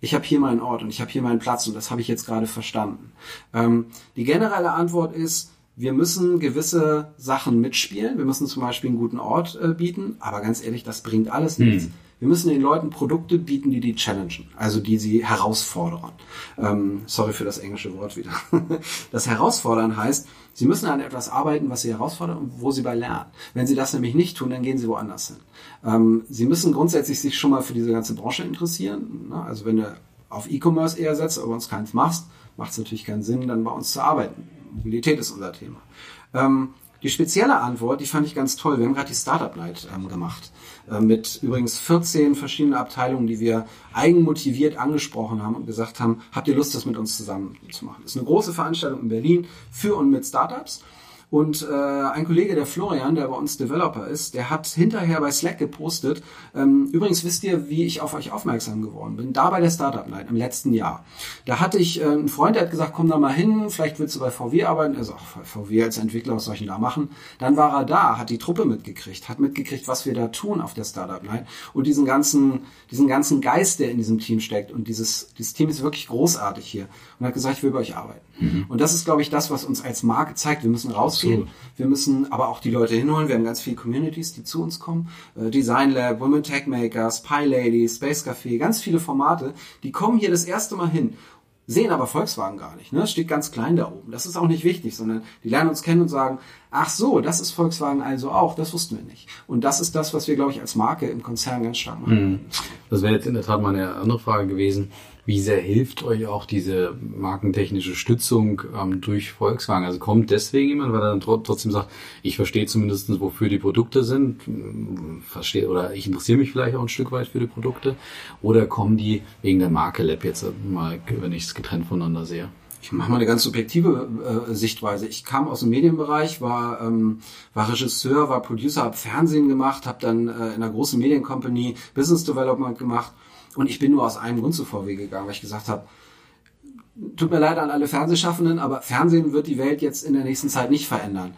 S3: ich habe hier meinen Ort und ich habe hier meinen Platz und das habe ich jetzt gerade verstanden. Ähm, die generelle Antwort ist, wir müssen gewisse Sachen mitspielen. Wir müssen zum Beispiel einen guten Ort äh, bieten, aber ganz ehrlich, das bringt alles nichts. Hm. Wir müssen den Leuten Produkte bieten, die die challengen, also die sie herausfordern. Ähm, sorry für das englische Wort wieder. Das Herausfordern heißt, sie müssen an etwas arbeiten, was sie herausfordert und wo sie bei lernen. Wenn sie das nämlich nicht tun, dann gehen sie woanders hin. Ähm, sie müssen grundsätzlich sich schon mal für diese ganze Branche interessieren. Ne? Also wenn du auf E-Commerce eher setzt, aber uns keins machst, macht es natürlich keinen Sinn, dann bei uns zu arbeiten. Mobilität ist unser Thema. Ähm, die spezielle Antwort, die fand ich ganz toll. Wir haben gerade die Startup Night ähm, gemacht. Äh, mit übrigens 14 verschiedenen Abteilungen, die wir eigenmotiviert angesprochen haben und gesagt haben, habt ihr Lust, das mit uns zusammen zu machen? Das ist eine große Veranstaltung in Berlin für und mit Startups. Und äh, ein Kollege, der Florian, der bei uns Developer ist, der hat hinterher bei Slack gepostet, ähm, übrigens wisst ihr, wie ich auf euch aufmerksam geworden bin, da bei der Startup Night im letzten Jahr. Da hatte ich äh, einen Freund, der hat gesagt, komm da mal hin, vielleicht willst du bei VW arbeiten. Also bei VW als Entwickler, was soll ich denn da machen? Dann war er da, hat die Truppe mitgekriegt, hat mitgekriegt, was wir da tun auf der Startup Night und diesen ganzen, diesen ganzen Geist, der in diesem Team steckt. Und dieses, dieses Team ist wirklich großartig hier. Und hat gesagt, ich will bei euch arbeiten. Mhm. Und das ist, glaube ich, das, was uns als Marke zeigt. Wir müssen rausgehen. Absolut. Wir müssen aber auch die Leute hinholen. Wir haben ganz viele Communities, die zu uns kommen. Äh, Design Lab, Women Tech Makers, Pie Lady, Space Café, ganz viele Formate. Die kommen hier das erste Mal hin sehen aber Volkswagen gar nicht. Ne? Steht ganz klein da oben. Das ist auch nicht wichtig, sondern die lernen uns kennen und sagen, ach so, das ist Volkswagen also auch, das wussten wir nicht. Und das ist das, was wir, glaube ich, als Marke im Konzern ganz stark machen. Mhm.
S2: Das wäre jetzt in der Tat mal eine andere Frage gewesen. Wie sehr hilft euch auch diese markentechnische Stützung ähm, durch Volkswagen? Also kommt deswegen jemand, weil er dann trotzdem sagt, ich verstehe zumindest, wofür die Produkte sind, verstehe oder ich interessiere mich vielleicht auch ein Stück weit für die Produkte, oder kommen die wegen der Marke Lab jetzt mal, wenn ich es getrennt voneinander sehe?
S3: ich mache mal eine ganz subjektive äh, Sichtweise. Ich kam aus dem Medienbereich, war, ähm, war Regisseur, war Producer, habe Fernsehen gemacht, habe dann äh, in einer großen Mediencompany Business Development gemacht und ich bin nur aus einem Grund zu VW gegangen, weil ich gesagt habe, tut mir leid an alle Fernsehschaffenden, aber Fernsehen wird die Welt jetzt in der nächsten Zeit nicht verändern.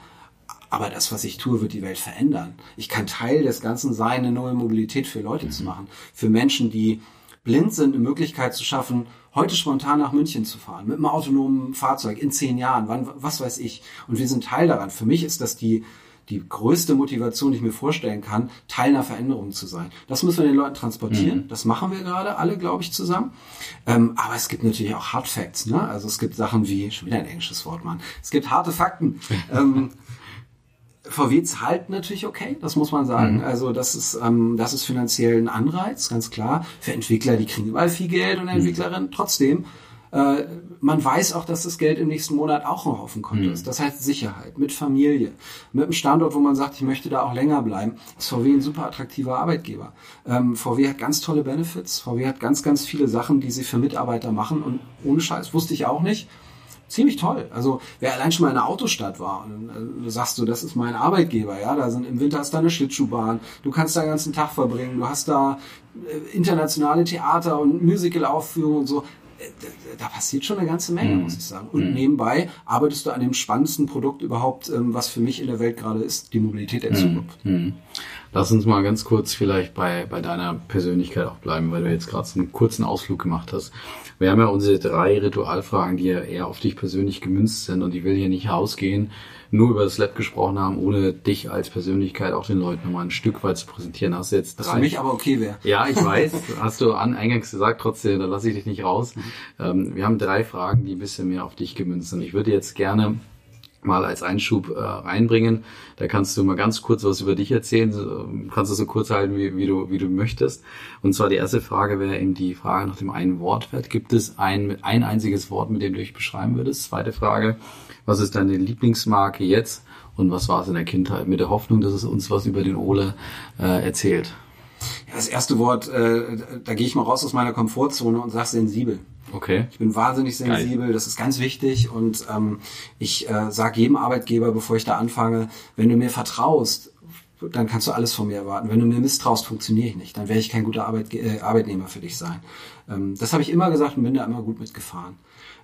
S3: Aber das, was ich tue, wird die Welt verändern. Ich kann Teil des Ganzen sein, eine neue Mobilität für Leute mhm. zu machen. Für Menschen, die blind sind, eine Möglichkeit zu schaffen, heute spontan nach München zu fahren, mit einem autonomen Fahrzeug in zehn Jahren, wann, was weiß ich. Und wir sind Teil daran. Für mich ist das die, die größte Motivation, die ich mir vorstellen kann, Teil einer Veränderung zu sein. Das müssen wir den Leuten transportieren. Mhm. Das machen wir gerade alle, glaube ich, zusammen. Ähm, aber es gibt natürlich auch Hard Facts. Ne? Also es gibt Sachen wie, schon wieder ein englisches Wort, Mann. Es gibt harte Fakten. ähm, VW zahlt natürlich okay, das muss man sagen. Mhm. Also das ist, ähm, das ist finanziell ein Anreiz, ganz klar. Für Entwickler, die kriegen überall viel Geld und mhm. Entwicklerinnen trotzdem äh, man weiß auch, dass das Geld im nächsten Monat auch noch auf dem Konto mhm. ist. Das heißt Sicherheit, mit Familie, mit einem Standort, wo man sagt, ich möchte da auch länger bleiben, ist VW ein super attraktiver Arbeitgeber. Ähm, VW hat ganz tolle Benefits, VW hat ganz, ganz viele Sachen, die sie für Mitarbeiter machen und ohne Scheiß, wusste ich auch nicht ziemlich toll. Also wer allein schon mal in einer Autostadt war, und äh, du sagst du, das ist mein Arbeitgeber, ja, da sind im Winter hast du eine Schlittschuhbahn, du kannst da den ganzen Tag verbringen, du hast da äh, internationale Theater und Musical-Aufführungen und so da passiert schon eine ganze Menge, mhm. muss ich sagen. Und mhm. nebenbei arbeitest du an dem spannendsten Produkt überhaupt, ähm, was für mich in der Welt gerade ist, die Mobilität der mhm. Zukunft.
S2: Mhm. Lass uns mal ganz kurz vielleicht bei, bei deiner Persönlichkeit auch bleiben, weil du jetzt gerade so einen kurzen Ausflug gemacht hast. Wir haben ja unsere drei Ritualfragen, die ja eher auf dich persönlich gemünzt sind und ich will hier nicht rausgehen, nur über das Lab gesprochen haben, ohne dich als Persönlichkeit auch den Leuten nochmal ein Stück weit zu präsentieren. Hast du jetzt drei?
S3: Was für mich aber okay wäre.
S2: Ja, ich weiß. hast du an, eingangs gesagt, trotzdem, da lasse ich dich nicht raus. Mhm. Ähm, wir haben drei Fragen, die ein bisschen mehr auf dich gemünzt sind. Ich würde jetzt gerne mal als Einschub äh, reinbringen. Da kannst du mal ganz kurz was über dich erzählen. So, kannst du so kurz halten, wie, wie, du, wie du möchtest. Und zwar die erste Frage wäre eben die Frage nach dem einen Wortwert. Gibt es ein, ein einziges Wort, mit dem du dich beschreiben würdest? Zweite Frage, was ist deine Lieblingsmarke jetzt? Und was war es in der Kindheit? Mit der Hoffnung, dass es uns was über den Ole äh, erzählt.
S3: Ja, das erste Wort, äh, da gehe ich mal raus aus meiner Komfortzone und sag sensibel.
S2: Okay.
S3: Ich bin wahnsinnig sensibel, Geil. das ist ganz wichtig und ähm, ich äh, sage jedem Arbeitgeber, bevor ich da anfange, wenn du mir vertraust, dann kannst du alles von mir erwarten. Wenn du mir misstraust, funktioniere ich nicht. Dann werde ich kein guter Arbeit, äh, Arbeitnehmer für dich sein. Ähm, das habe ich immer gesagt und bin da immer gut mitgefahren.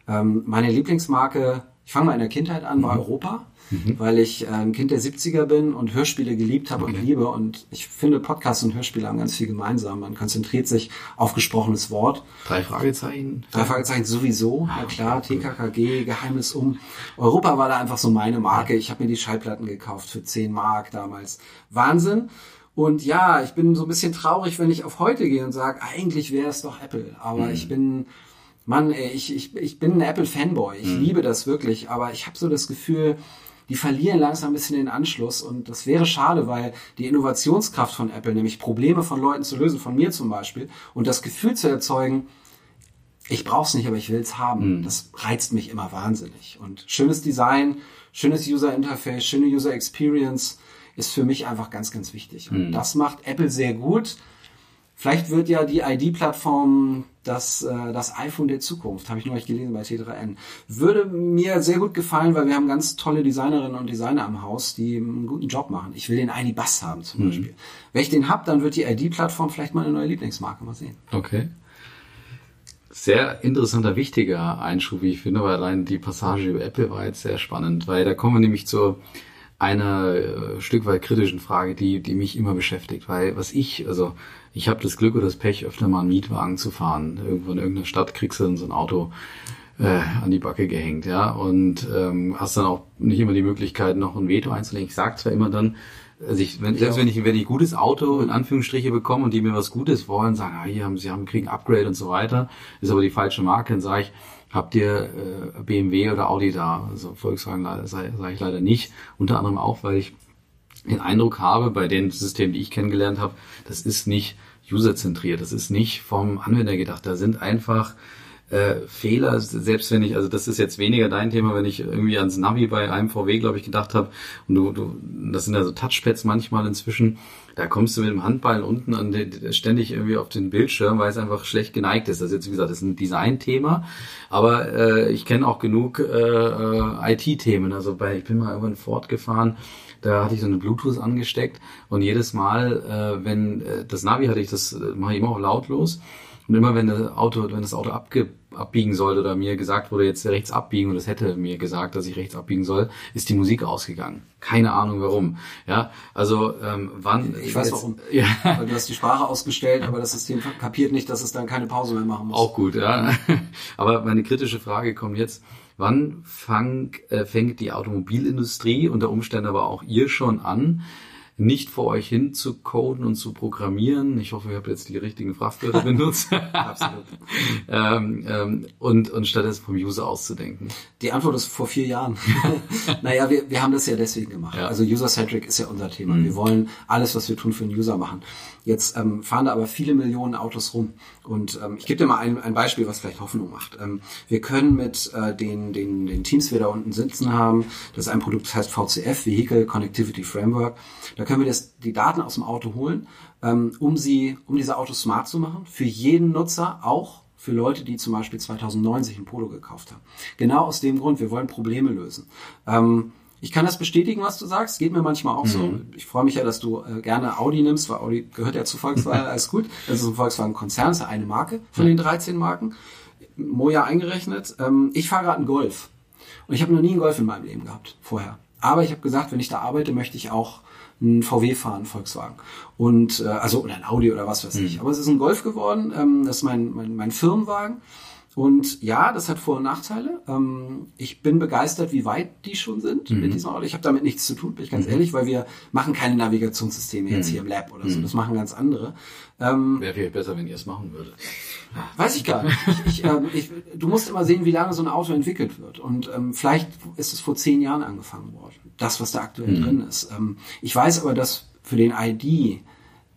S3: Ähm, meine Lieblingsmarke, ich fange mal in der Kindheit an, war mhm. Europa mhm. weil ich äh, ein Kind der 70er bin und Hörspiele geliebt habe okay. und liebe. Und ich finde, Podcasts und Hörspiele haben ganz viel gemeinsam. Man konzentriert sich auf gesprochenes Wort.
S2: Drei Fragezeichen.
S3: Drei Fragezeichen sowieso, ah, na klar. TKKG, Geheimnis um. Europa war da einfach so meine Marke. Ich habe mir die Schallplatten gekauft für 10 Mark damals. Wahnsinn. Und ja, ich bin so ein bisschen traurig, wenn ich auf heute gehe und sage, eigentlich wäre es doch Apple. Aber mhm. ich bin, Mann, ey, ich, ich, ich bin ein Apple-Fanboy. Ich mhm. liebe das wirklich. Aber ich habe so das Gefühl, die verlieren langsam ein bisschen den Anschluss und das wäre schade, weil die Innovationskraft von Apple, nämlich Probleme von Leuten zu lösen, von mir zum Beispiel, und das Gefühl zu erzeugen, ich brauch's nicht, aber ich will's haben, mhm. das reizt mich immer wahnsinnig. Und schönes Design, schönes User Interface, schöne User Experience ist für mich einfach ganz, ganz wichtig. Und mhm. das macht Apple sehr gut. Vielleicht wird ja die ID-Plattform das, äh, das iPhone der Zukunft, habe ich neulich gelesen bei T3N. Würde mir sehr gut gefallen, weil wir haben ganz tolle Designerinnen und Designer am Haus, die einen guten Job machen. Ich will den ID-Bus haben zum mhm. Beispiel. Wenn ich den hab, dann wird die ID-Plattform vielleicht meine neue Lieblingsmarke. Mal sehen.
S2: Okay. Sehr interessanter, wichtiger Einschub, wie ich finde, weil allein die Passage über Apple war jetzt sehr spannend, weil da kommen wir nämlich zur einer äh, Stück weit kritischen Frage, die, die mich immer beschäftigt, weil was ich, also ich habe das Glück oder das Pech, öfter mal einen Mietwagen zu fahren. Irgendwo in irgendeiner Stadt kriegst du dann so ein Auto äh, an die Backe gehängt, ja, und ähm, hast dann auch nicht immer die Möglichkeit, noch ein Veto einzulegen. Ich sag zwar immer dann, also ich, wenn, selbst wenn ich, wenn ich gutes Auto in Anführungsstriche bekomme und die mir was Gutes wollen, sagen, ah, hier haben sie haben kriegen Upgrade und so weiter, ist aber die falsche Marke, dann sage ich, habt ihr äh, BMW oder Audi da? Also Volkswagen sage sag ich leider nicht. Unter anderem auch, weil ich den Eindruck habe, bei den Systemen, die ich kennengelernt habe, das ist nicht userzentriert, das ist nicht vom Anwender gedacht. Da sind einfach äh, Fehler, selbst wenn ich, also das ist jetzt weniger dein Thema, wenn ich irgendwie ans Navi bei einem VW, glaube ich, gedacht habe, und du, du, das sind ja so Touchpads manchmal inzwischen, da kommst du mit dem Handballen unten an den, ständig irgendwie auf den Bildschirm, weil es einfach schlecht geneigt ist. Das ist jetzt, wie gesagt, das ist ein Designthema, aber äh, ich kenne auch genug äh, äh, IT-Themen. Also bei, ich bin mal irgendwann fortgefahren, da hatte ich so eine Bluetooth angesteckt und jedes Mal, äh, wenn äh, das Navi hatte ich, das äh, mache ich immer auch lautlos. Und immer wenn das Auto, wenn das Auto abge, abbiegen sollte oder mir gesagt wurde, jetzt rechts abbiegen und es hätte mir gesagt, dass ich rechts abbiegen soll, ist die Musik ausgegangen. Keine Ahnung warum. Ja, also ähm, wann?
S3: Ich weiß jetzt, warum. Ja. Weil du hast die Sprache ausgestellt, aber das System kapiert nicht, dass es dann keine Pause mehr machen muss.
S2: Auch gut, ja. Aber meine kritische Frage kommt jetzt. Wann fang, äh, fängt die Automobilindustrie, unter Umständen aber auch ihr schon an, nicht vor euch hin zu coden und zu programmieren. Ich hoffe, ihr habt jetzt die richtigen Fachwörter benutzt. Absolut. ähm, ähm, und, und stattdessen vom User auszudenken.
S3: Die Antwort ist vor vier Jahren. naja, wir, wir haben das ja deswegen gemacht. Ja. Also User-Centric ist ja unser Thema. Mhm. Wir wollen alles, was wir tun, für den User machen. Jetzt ähm, fahren da aber viele Millionen Autos rum. Und ähm, ich gebe dir mal ein, ein Beispiel, was vielleicht Hoffnung macht. Ähm, wir können mit äh, den, den, den Teams, die wir da unten sitzen haben, das ist ein Produkt, das heißt VCF, Vehicle Connectivity Framework, da können wir das, die Daten aus dem Auto holen, ähm, um sie, um diese Autos smart zu machen. Für jeden Nutzer auch für Leute, die zum Beispiel 2009 sich ein Polo gekauft haben. Genau aus dem Grund, wir wollen Probleme lösen. Ähm, ich kann das bestätigen, was du sagst. Geht mir manchmal auch mhm. so. Ich freue mich ja, dass du äh, gerne Audi nimmst, weil Audi gehört ja zu Volkswagen. Alles gut. Das ist ein Volkswagen-Konzern, das ist eine Marke von den 13 Marken. Moja eingerechnet. Ähm, ich fahre gerade einen Golf. Und ich habe noch nie einen Golf in meinem Leben gehabt vorher. Aber ich habe gesagt, wenn ich da arbeite, möchte ich auch ein VW fahren, Volkswagen. Und äh, also oder ein Audi oder was weiß ich. Mhm. Aber es ist ein Golf geworden. Ähm, das ist mein, mein, mein Firmenwagen. Und ja, das hat Vor- und Nachteile. Ähm, ich bin begeistert, wie weit die schon sind mhm. mit diesem Auto. Ich habe damit nichts zu tun, bin ich ganz mhm. ehrlich, weil wir machen keine Navigationssysteme jetzt mhm. hier im Lab oder so. Mhm. Das machen ganz andere.
S2: Ähm, Wäre viel besser, wenn ihr es machen würdet.
S3: Weiß ich gar nicht. Ich, ich, ähm, ich, du musst immer sehen, wie lange so ein Auto entwickelt wird. Und ähm, vielleicht ist es vor zehn Jahren angefangen worden. Das, was da aktuell mhm. drin ist. Ähm, ich weiß aber, dass für den ID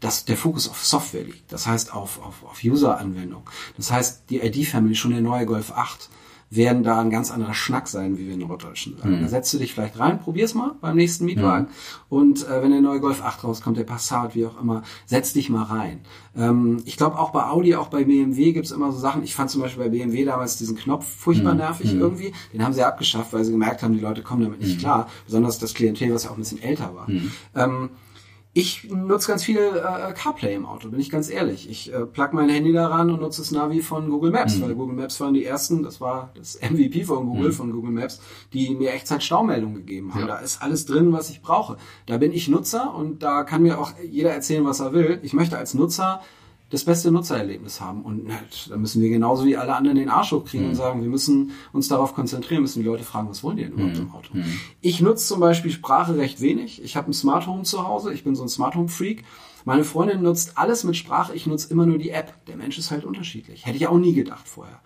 S3: dass der Fokus auf Software liegt. Das heißt auf, auf, auf User-Anwendung. Das heißt, die ID-Family, schon der neue Golf 8, werden da ein ganz anderer Schnack sein, wie wir in Norddeutschen sagen. Mhm. Da setzt du dich vielleicht rein, probier's mal beim nächsten Mietwagen. Mhm. Und äh, wenn der neue Golf 8 rauskommt, der Passat, wie auch immer, setz dich mal rein. Ähm, ich glaube auch bei Audi, auch bei BMW gibt's immer so Sachen. Ich fand zum Beispiel bei BMW damals diesen Knopf furchtbar mhm. nervig mhm. irgendwie. Den haben sie abgeschafft, weil sie gemerkt haben, die Leute kommen damit nicht mhm. klar. Besonders das Klientel, was ja auch ein bisschen älter war. Mhm. Ähm, ich nutze ganz viel äh, CarPlay im Auto, bin ich ganz ehrlich. Ich äh, plug mein Handy daran und nutze das Navi von Google Maps, mhm. weil Google Maps waren die ersten, das war das MVP von Google, mhm. von Google Maps, die mir Echtzeit Staumeldungen gegeben haben. Ja. Da ist alles drin, was ich brauche. Da bin ich Nutzer und da kann mir auch jeder erzählen, was er will. Ich möchte als Nutzer das beste Nutzererlebnis haben. Und da müssen wir genauso wie alle anderen den Arsch hochkriegen mhm. und sagen, wir müssen uns darauf konzentrieren, müssen die Leute fragen, was wollen die denn überhaupt im Auto? Mhm. Ich nutze zum Beispiel Sprache recht wenig. Ich habe ein Smart Home zu Hause, ich bin so ein Smart Home Freak. Meine Freundin nutzt alles mit Sprache, ich nutze immer nur die App. Der Mensch ist halt unterschiedlich. Hätte ich auch nie gedacht vorher.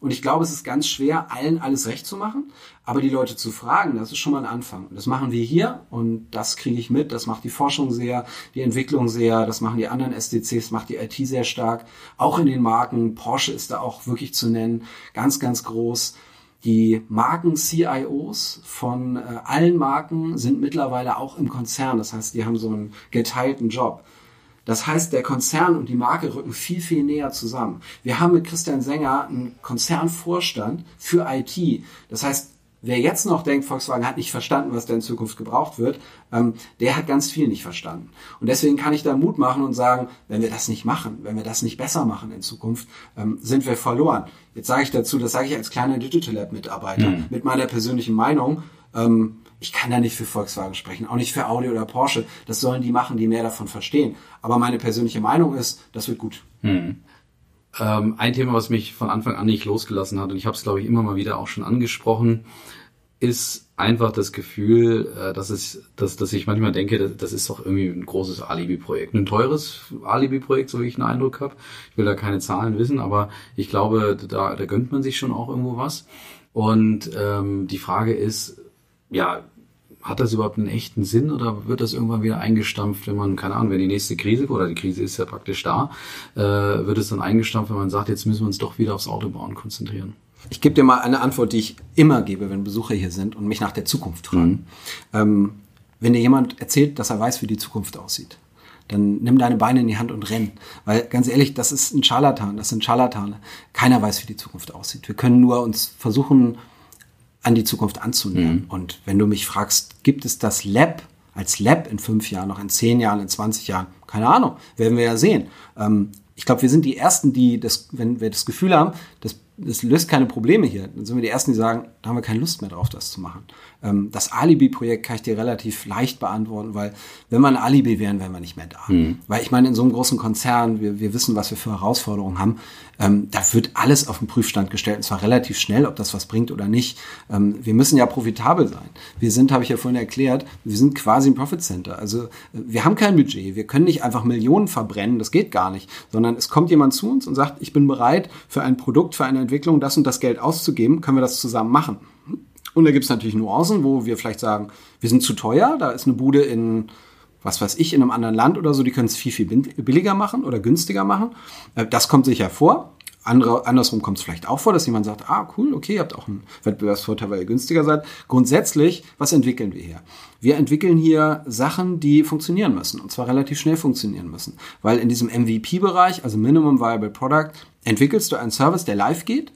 S3: Und ich glaube, es ist ganz schwer, allen alles recht zu machen, aber die Leute zu fragen, das ist schon mal ein Anfang. Und das machen wir hier und das kriege ich mit. Das macht die Forschung sehr, die Entwicklung sehr, das machen die anderen SDCs, macht die IT sehr stark. Auch in den Marken. Porsche ist da auch wirklich zu nennen. Ganz, ganz groß. Die Marken-CIOs von äh, allen Marken sind mittlerweile auch im Konzern. Das heißt, die haben so einen geteilten Job. Das heißt, der Konzern und die Marke rücken viel, viel näher zusammen. Wir haben mit Christian Sänger einen Konzernvorstand für IT. Das heißt, wer jetzt noch denkt, Volkswagen hat nicht verstanden, was da in Zukunft gebraucht wird, ähm, der hat ganz viel nicht verstanden. Und deswegen kann ich da Mut machen und sagen, wenn wir das nicht machen, wenn wir das nicht besser machen in Zukunft, ähm, sind wir verloren. Jetzt sage ich dazu, das sage ich als kleiner Digital Lab Mitarbeiter mhm. mit meiner persönlichen Meinung. Ähm, ich kann da nicht für Volkswagen sprechen, auch nicht für Audi oder Porsche. Das sollen die machen, die mehr davon verstehen. Aber meine persönliche Meinung ist, das wird gut.
S2: Hm. Ähm, ein Thema, was mich von Anfang an nicht losgelassen hat, und ich habe es, glaube ich, immer mal wieder auch schon angesprochen, ist einfach das Gefühl, äh, dass, es, dass, dass ich manchmal denke, das ist doch irgendwie ein großes Alibi-Projekt. Ein teures Alibi-Projekt, so wie ich einen Eindruck habe. Ich will da keine Zahlen wissen, aber ich glaube, da, da gönnt man sich schon auch irgendwo was. Und ähm, die Frage ist, ja, hat das überhaupt einen echten Sinn oder wird das irgendwann wieder eingestampft, wenn man, keine Ahnung, wenn die nächste Krise, oder die Krise ist ja praktisch da, äh, wird es dann eingestampft, wenn man sagt, jetzt müssen wir uns doch wieder aufs Autobauen konzentrieren?
S3: Ich gebe dir mal eine Antwort, die ich immer gebe, wenn Besucher hier sind und mich nach der Zukunft fragen. Mhm. Ähm, wenn dir jemand erzählt, dass er weiß, wie die Zukunft aussieht, dann nimm deine Beine in die Hand und renn. Weil ganz ehrlich, das ist ein Scharlatan, das sind Scharlatane. Keiner weiß, wie die Zukunft aussieht. Wir können nur uns versuchen, an die Zukunft anzunähern. Mhm. Und wenn du mich fragst, gibt es das Lab als Lab in fünf Jahren, noch in zehn Jahren, in 20 Jahren? Keine Ahnung, werden wir ja sehen. Ähm, ich glaube, wir sind die Ersten, die das, wenn wir das Gefühl haben, das, das löst keine Probleme hier, dann sind wir die Ersten, die sagen, da haben wir keine Lust mehr drauf, das zu machen. Ähm, das Alibi-Projekt kann ich dir relativ leicht beantworten, weil wenn wir ein Alibi wären, wären wir nicht mehr da. Mhm. Weil ich meine, in so einem großen Konzern, wir, wir wissen, was wir für Herausforderungen haben, ähm, da wird alles auf den Prüfstand gestellt, und zwar relativ schnell, ob das was bringt oder nicht. Ähm, wir müssen ja profitabel sein. Wir sind, habe ich ja vorhin erklärt, wir sind quasi ein Profit Center. Also äh, wir haben kein Budget, wir können nicht einfach Millionen verbrennen, das geht gar nicht, sondern es kommt jemand zu uns und sagt, ich bin bereit, für ein Produkt, für eine Entwicklung das und das Geld auszugeben, können wir das zusammen machen. Und da gibt es natürlich Nuancen, wo wir vielleicht sagen, wir sind zu teuer, da ist eine Bude in, was weiß ich, in einem anderen Land oder so, die können es viel, viel billiger machen oder günstiger machen. Äh, das kommt sicher vor. Andere, andersrum kommt es vielleicht auch vor, dass jemand sagt, ah, cool, okay, ihr habt auch einen Wettbewerbsvorteil, weil ihr günstiger seid. Grundsätzlich, was entwickeln wir hier? Wir entwickeln hier Sachen, die funktionieren müssen und zwar relativ schnell funktionieren müssen. Weil in diesem MVP-Bereich, also Minimum Viable Product, entwickelst du einen Service, der live geht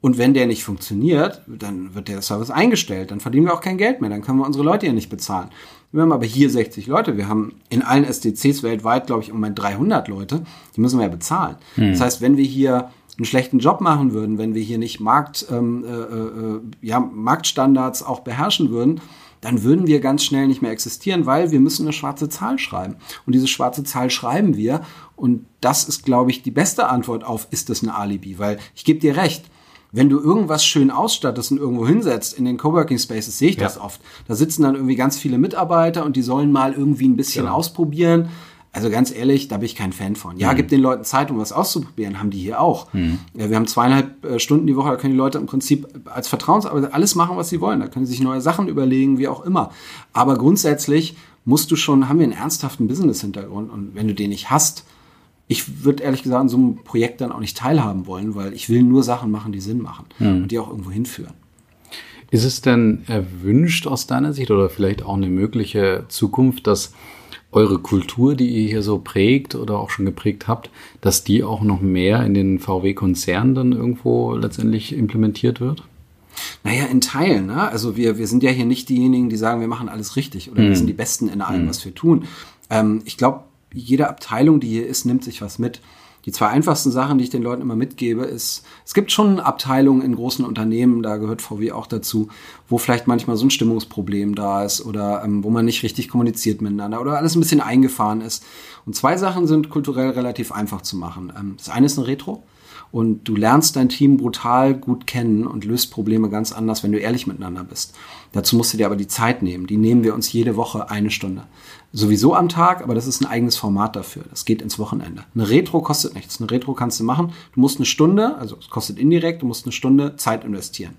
S3: und wenn der nicht funktioniert, dann wird der Service eingestellt. Dann verdienen wir auch kein Geld mehr. Dann können wir unsere Leute ja nicht bezahlen. Wir haben aber hier 60 Leute. Wir haben in allen SDCs weltweit, glaube ich, im Moment 300 Leute. Die müssen wir ja bezahlen. Hm. Das heißt, wenn wir hier einen schlechten Job machen würden, wenn wir hier nicht Markt, ähm, äh, äh, ja, Marktstandards auch beherrschen würden, dann würden wir ganz schnell nicht mehr existieren, weil wir müssen eine schwarze Zahl schreiben. Und diese schwarze Zahl schreiben wir. Und das ist, glaube ich, die beste Antwort auf, ist das ein Alibi? Weil ich gebe dir recht, wenn du irgendwas schön ausstattest und irgendwo hinsetzt, in den Coworking Spaces sehe ich ja. das oft. Da sitzen dann irgendwie ganz viele Mitarbeiter und die sollen mal irgendwie ein bisschen genau. ausprobieren. Also ganz ehrlich, da bin ich kein Fan von. Ja, mhm. gibt den Leuten Zeit, um was auszuprobieren, haben die hier auch. Mhm. Ja, wir haben zweieinhalb äh, Stunden die Woche, da können die Leute im Prinzip als Vertrauensarbeit alles machen, was sie wollen. Da können sie sich neue Sachen überlegen, wie auch immer. Aber grundsätzlich musst du schon, haben wir einen ernsthaften Business-Hintergrund und wenn du den nicht hast, ich würde ehrlich gesagt an so einem Projekt dann auch nicht teilhaben wollen, weil ich will nur Sachen machen, die Sinn machen mhm. und die auch irgendwo hinführen.
S2: Ist es denn erwünscht aus deiner Sicht oder vielleicht auch eine mögliche Zukunft, dass eure Kultur, die ihr hier so prägt oder auch schon geprägt habt, dass die auch noch mehr in den VW-Konzernen dann irgendwo letztendlich implementiert wird?
S3: Naja, in Teilen. Ne? Also wir, wir sind ja hier nicht diejenigen, die sagen, wir machen alles richtig oder mhm. wir sind die Besten in allem, mhm. was wir tun. Ähm, ich glaube, jede Abteilung, die hier ist, nimmt sich was mit. Die zwei einfachsten Sachen, die ich den Leuten immer mitgebe, ist, es gibt schon Abteilungen in großen Unternehmen, da gehört VW auch dazu, wo vielleicht manchmal so ein Stimmungsproblem da ist oder ähm, wo man nicht richtig kommuniziert miteinander oder alles ein bisschen eingefahren ist. Und zwei Sachen sind kulturell relativ einfach zu machen. Ähm, das eine ist ein Retro und du lernst dein Team brutal gut kennen und löst Probleme ganz anders, wenn du ehrlich miteinander bist. Dazu musst du dir aber die Zeit nehmen. Die nehmen wir uns jede Woche eine Stunde. Sowieso am Tag, aber das ist ein eigenes Format dafür. Das geht ins Wochenende. Eine Retro kostet nichts. Eine Retro kannst du machen. Du musst eine Stunde, also es kostet indirekt, du musst eine Stunde Zeit investieren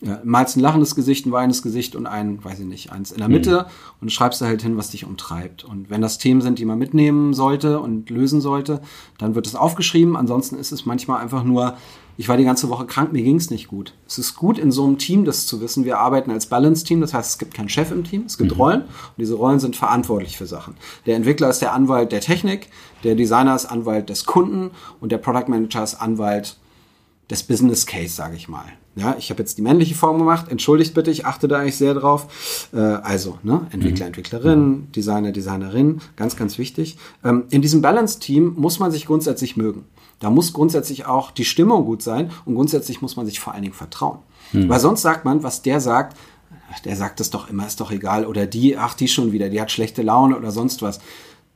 S3: ja, malst ein lachendes Gesicht, ein weinendes Gesicht und ein, weiß ich nicht, eins in der Mitte mhm. und schreibst da halt hin, was dich umtreibt. Und wenn das Themen sind, die man mitnehmen sollte und lösen sollte, dann wird es aufgeschrieben. Ansonsten ist es manchmal einfach nur, ich war die ganze Woche krank, mir ging es nicht gut. Es ist gut, in so einem Team das zu wissen. Wir arbeiten als Balance-Team, das heißt, es gibt keinen Chef im Team, es gibt mhm. Rollen und diese Rollen sind verantwortlich für Sachen. Der Entwickler ist der Anwalt der Technik, der Designer ist Anwalt des Kunden und der Product Manager ist Anwalt des Business Case, sage ich mal. Ja, ich habe jetzt die männliche Form gemacht. Entschuldigt bitte, ich achte da eigentlich sehr drauf. Äh, also, ne, Entwickler, mhm. Entwicklerin, Designer, Designerin, ganz, ganz wichtig. Ähm, in diesem Balance-Team muss man sich grundsätzlich mögen. Da muss grundsätzlich auch die Stimmung gut sein und grundsätzlich muss man sich vor allen Dingen vertrauen. Mhm. Weil sonst sagt man, was der sagt, der sagt es doch immer, ist doch egal. Oder die, ach, die schon wieder, die hat schlechte Laune oder sonst was.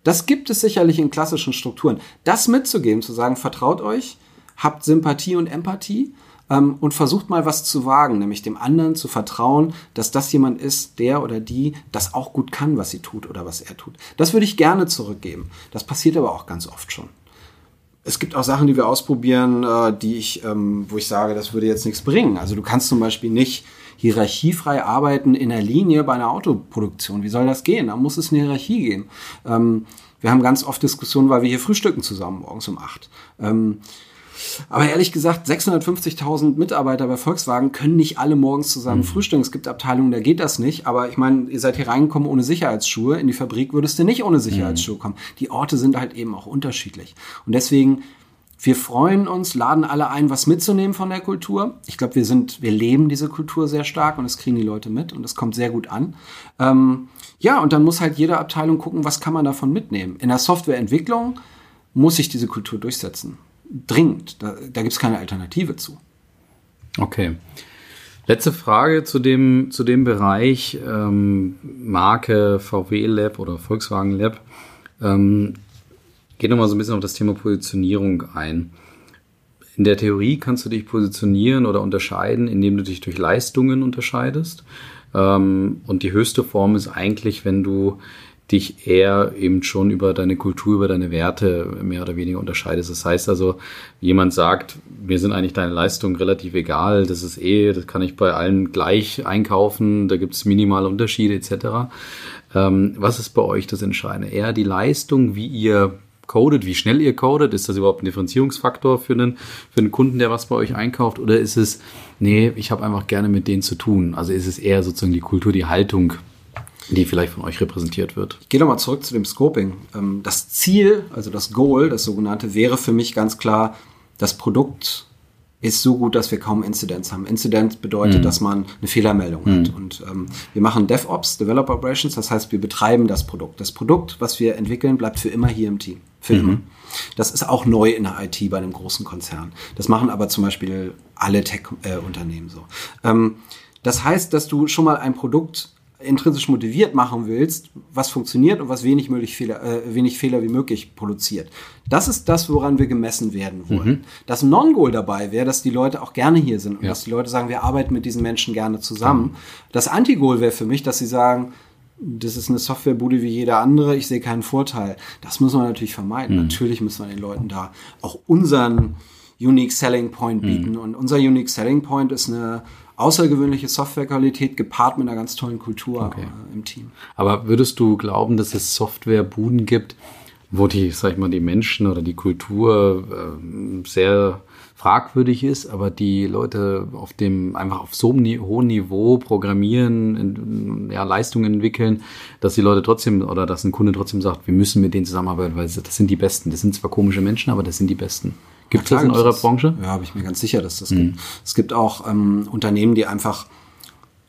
S3: Das gibt es sicherlich in klassischen Strukturen. Das mitzugeben, zu sagen, vertraut euch, habt Sympathie und Empathie ähm, und versucht mal was zu wagen, nämlich dem anderen zu vertrauen, dass das jemand ist, der oder die das auch gut kann, was sie tut oder was er tut. Das würde ich gerne zurückgeben. Das passiert aber auch ganz oft schon. Es gibt auch Sachen, die wir ausprobieren, äh, die ich, ähm, wo ich sage, das würde jetzt nichts bringen. Also du kannst zum Beispiel nicht hierarchiefrei arbeiten in der Linie bei einer Autoproduktion. Wie soll das gehen? Da muss es eine Hierarchie geben. Ähm, wir haben ganz oft Diskussionen, weil wir hier frühstücken zusammen morgens um acht. Ähm, aber ehrlich gesagt, 650.000 Mitarbeiter bei Volkswagen können nicht alle morgens zusammen mhm. frühstücken. Es gibt Abteilungen, da geht das nicht. Aber ich meine, ihr seid hier reingekommen ohne Sicherheitsschuhe. In die Fabrik würdest du nicht ohne Sicherheitsschuhe kommen. Die Orte sind halt eben auch unterschiedlich. Und deswegen, wir freuen uns, laden alle ein, was mitzunehmen von der Kultur. Ich glaube, wir sind, wir leben diese Kultur sehr stark und das kriegen die Leute mit und es kommt sehr gut an. Ähm, ja, und dann muss halt jede Abteilung gucken, was kann man davon mitnehmen. In der Softwareentwicklung muss sich diese Kultur durchsetzen dringend. Da, da gibt es keine Alternative zu.
S2: Okay. Letzte Frage zu dem, zu dem Bereich ähm, Marke VW Lab oder Volkswagen Lab. Ähm, geht nochmal so ein bisschen auf das Thema Positionierung ein. In der Theorie kannst du dich positionieren oder unterscheiden, indem du dich durch Leistungen unterscheidest. Ähm, und die höchste Form ist eigentlich, wenn du dich eher eben schon über deine Kultur, über deine Werte mehr oder weniger unterscheidest. Das heißt also, jemand sagt, mir sind eigentlich deine Leistungen relativ egal, das ist eh, das kann ich bei allen gleich einkaufen, da gibt es minimale Unterschiede etc. Ähm, was ist bei euch das Entscheidende? Eher die Leistung, wie ihr codet, wie schnell ihr codet? Ist das überhaupt ein Differenzierungsfaktor für einen, für einen Kunden, der was bei euch einkauft? Oder ist es, nee, ich habe einfach gerne mit denen zu tun? Also ist es eher sozusagen die Kultur, die Haltung, die vielleicht von euch repräsentiert wird.
S3: Ich gehe nochmal zurück zu dem Scoping. Ähm, das Ziel, also das Goal, das sogenannte, wäre für mich ganz klar, das Produkt ist so gut, dass wir kaum Inzidenz haben. Inzidenz bedeutet, mhm. dass man eine Fehlermeldung mhm. hat. Und ähm, wir machen DevOps, Developer Operations, das heißt, wir betreiben das Produkt. Das Produkt, was wir entwickeln, bleibt für immer hier im Team. Für mhm. immer. Das ist auch neu in der IT bei einem großen Konzern. Das machen aber zum Beispiel alle Tech-Unternehmen äh, so. Ähm, das heißt, dass du schon mal ein Produkt intrinsisch motiviert machen willst, was funktioniert und was wenig, möglich Fehler, äh, wenig Fehler wie möglich produziert. Das ist das, woran wir gemessen werden wollen. Mhm. Das Non-Goal dabei wäre, dass die Leute auch gerne hier sind und ja. dass die Leute sagen, wir arbeiten mit diesen Menschen gerne zusammen. Mhm. Das Anti-Goal wäre für mich, dass sie sagen, das ist eine Softwarebude wie jeder andere, ich sehe keinen Vorteil. Das muss man natürlich vermeiden. Mhm. Natürlich müssen wir den Leuten da auch unseren Unique Selling Point bieten. Mhm. Und unser Unique Selling Point ist eine außergewöhnliche Softwarequalität gepaart mit einer ganz tollen Kultur okay. äh, im Team.
S2: Aber würdest du glauben, dass es Softwarebuden gibt, wo die, sag ich mal, die Menschen oder die Kultur äh, sehr fragwürdig ist, aber die Leute auf dem einfach auf so einem hohen Niveau programmieren, in, ja, Leistungen entwickeln, dass die Leute trotzdem oder dass ein Kunde trotzdem sagt, wir müssen mit denen zusammenarbeiten, weil das sind die Besten. Das sind zwar komische Menschen, aber das sind die Besten. Gibt es das in eurer das, Branche?
S3: Ja, habe ich mir ganz sicher, dass das mhm. gibt. Es gibt auch ähm, Unternehmen, die einfach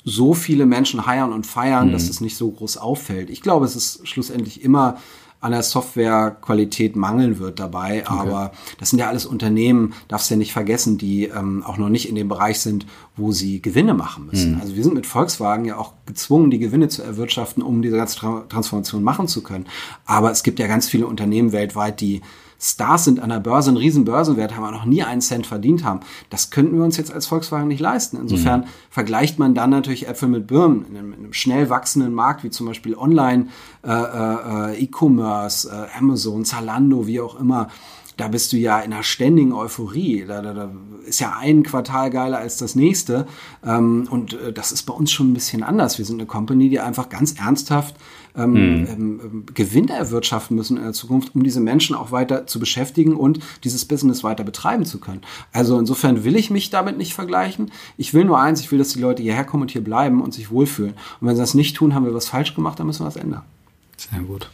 S3: so viele Menschen heiern und feiern, mhm. dass es nicht so groß auffällt. Ich glaube, es ist schlussendlich immer an der Softwarequalität mangeln wird dabei. Okay. Aber das sind ja alles Unternehmen, darfst du ja nicht vergessen, die ähm, auch noch nicht in dem Bereich sind, wo sie Gewinne machen müssen. Mhm. Also wir sind mit Volkswagen ja auch gezwungen, die Gewinne zu erwirtschaften, um diese ganze Transformation machen zu können. Aber es gibt ja ganz viele Unternehmen weltweit, die Stars sind an der Börse, einen riesen Börsenwert haben, aber noch nie einen Cent verdient haben. Das könnten wir uns jetzt als Volkswagen nicht leisten. Insofern mhm. vergleicht man dann natürlich Äpfel mit Birnen in einem, in einem schnell wachsenden Markt, wie zum Beispiel Online, äh, äh, E-Commerce, äh, Amazon, Zalando, wie auch immer da bist du ja in einer ständigen Euphorie. Da, da, da ist ja ein Quartal geiler als das nächste. Ähm, und äh, das ist bei uns schon ein bisschen anders. Wir sind eine Company, die einfach ganz ernsthaft ähm, mhm. ähm, Gewinne erwirtschaften müssen in der Zukunft, um diese Menschen auch weiter zu beschäftigen und dieses Business weiter betreiben zu können. Also insofern will ich mich damit nicht vergleichen. Ich will nur eins, ich will, dass die Leute hierher kommen und hier bleiben und sich wohlfühlen. Und wenn sie das nicht tun, haben wir was falsch gemacht, dann müssen wir was ändern.
S2: Sehr gut.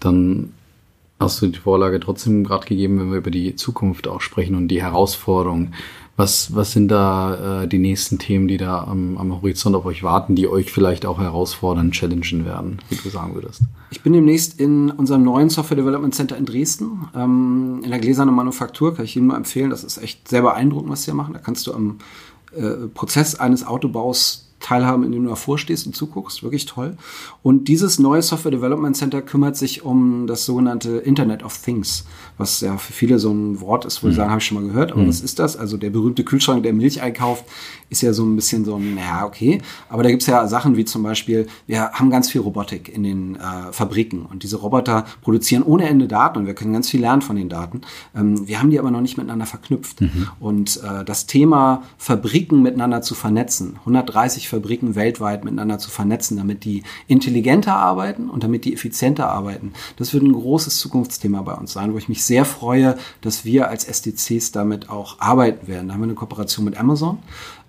S2: Dann hast du die Vorlage trotzdem gerade gegeben, wenn wir über die Zukunft auch sprechen und die Herausforderungen. Was, was sind da äh, die nächsten Themen, die da am, am Horizont auf euch warten, die euch vielleicht auch herausfordern, challengen werden, wie du sagen würdest?
S3: Ich bin demnächst in unserem neuen Software Development Center in Dresden, ähm, in der gläsernen Manufaktur, kann ich Ihnen nur empfehlen. Das ist echt sehr beeindruckend, was Sie hier machen. Da kannst du am äh, Prozess eines Autobaus teilhaben, indem du davor stehst und zuguckst. Wirklich toll. Und dieses neue Software Development Center kümmert sich um das sogenannte Internet of Things, was ja für viele so ein Wort ist, wo mhm. sie sagen, habe ich schon mal gehört, aber mhm. was ist das? Also der berühmte Kühlschrank, der Milch einkauft, ist ja so ein bisschen so ein, ja, okay. Aber da gibt's ja Sachen wie zum Beispiel, wir haben ganz viel Robotik in den äh, Fabriken und diese Roboter produzieren ohne Ende Daten und wir können ganz viel lernen von den Daten. Ähm, wir haben die aber noch nicht miteinander verknüpft. Mhm. Und äh, das Thema Fabriken miteinander zu vernetzen, 130 Fabriken weltweit miteinander zu vernetzen, damit die intelligenter arbeiten und damit die effizienter arbeiten, das wird ein großes Zukunftsthema bei uns sein, wo ich mich sehr freue, dass wir als SDCs damit auch arbeiten werden. Da haben wir eine Kooperation mit Amazon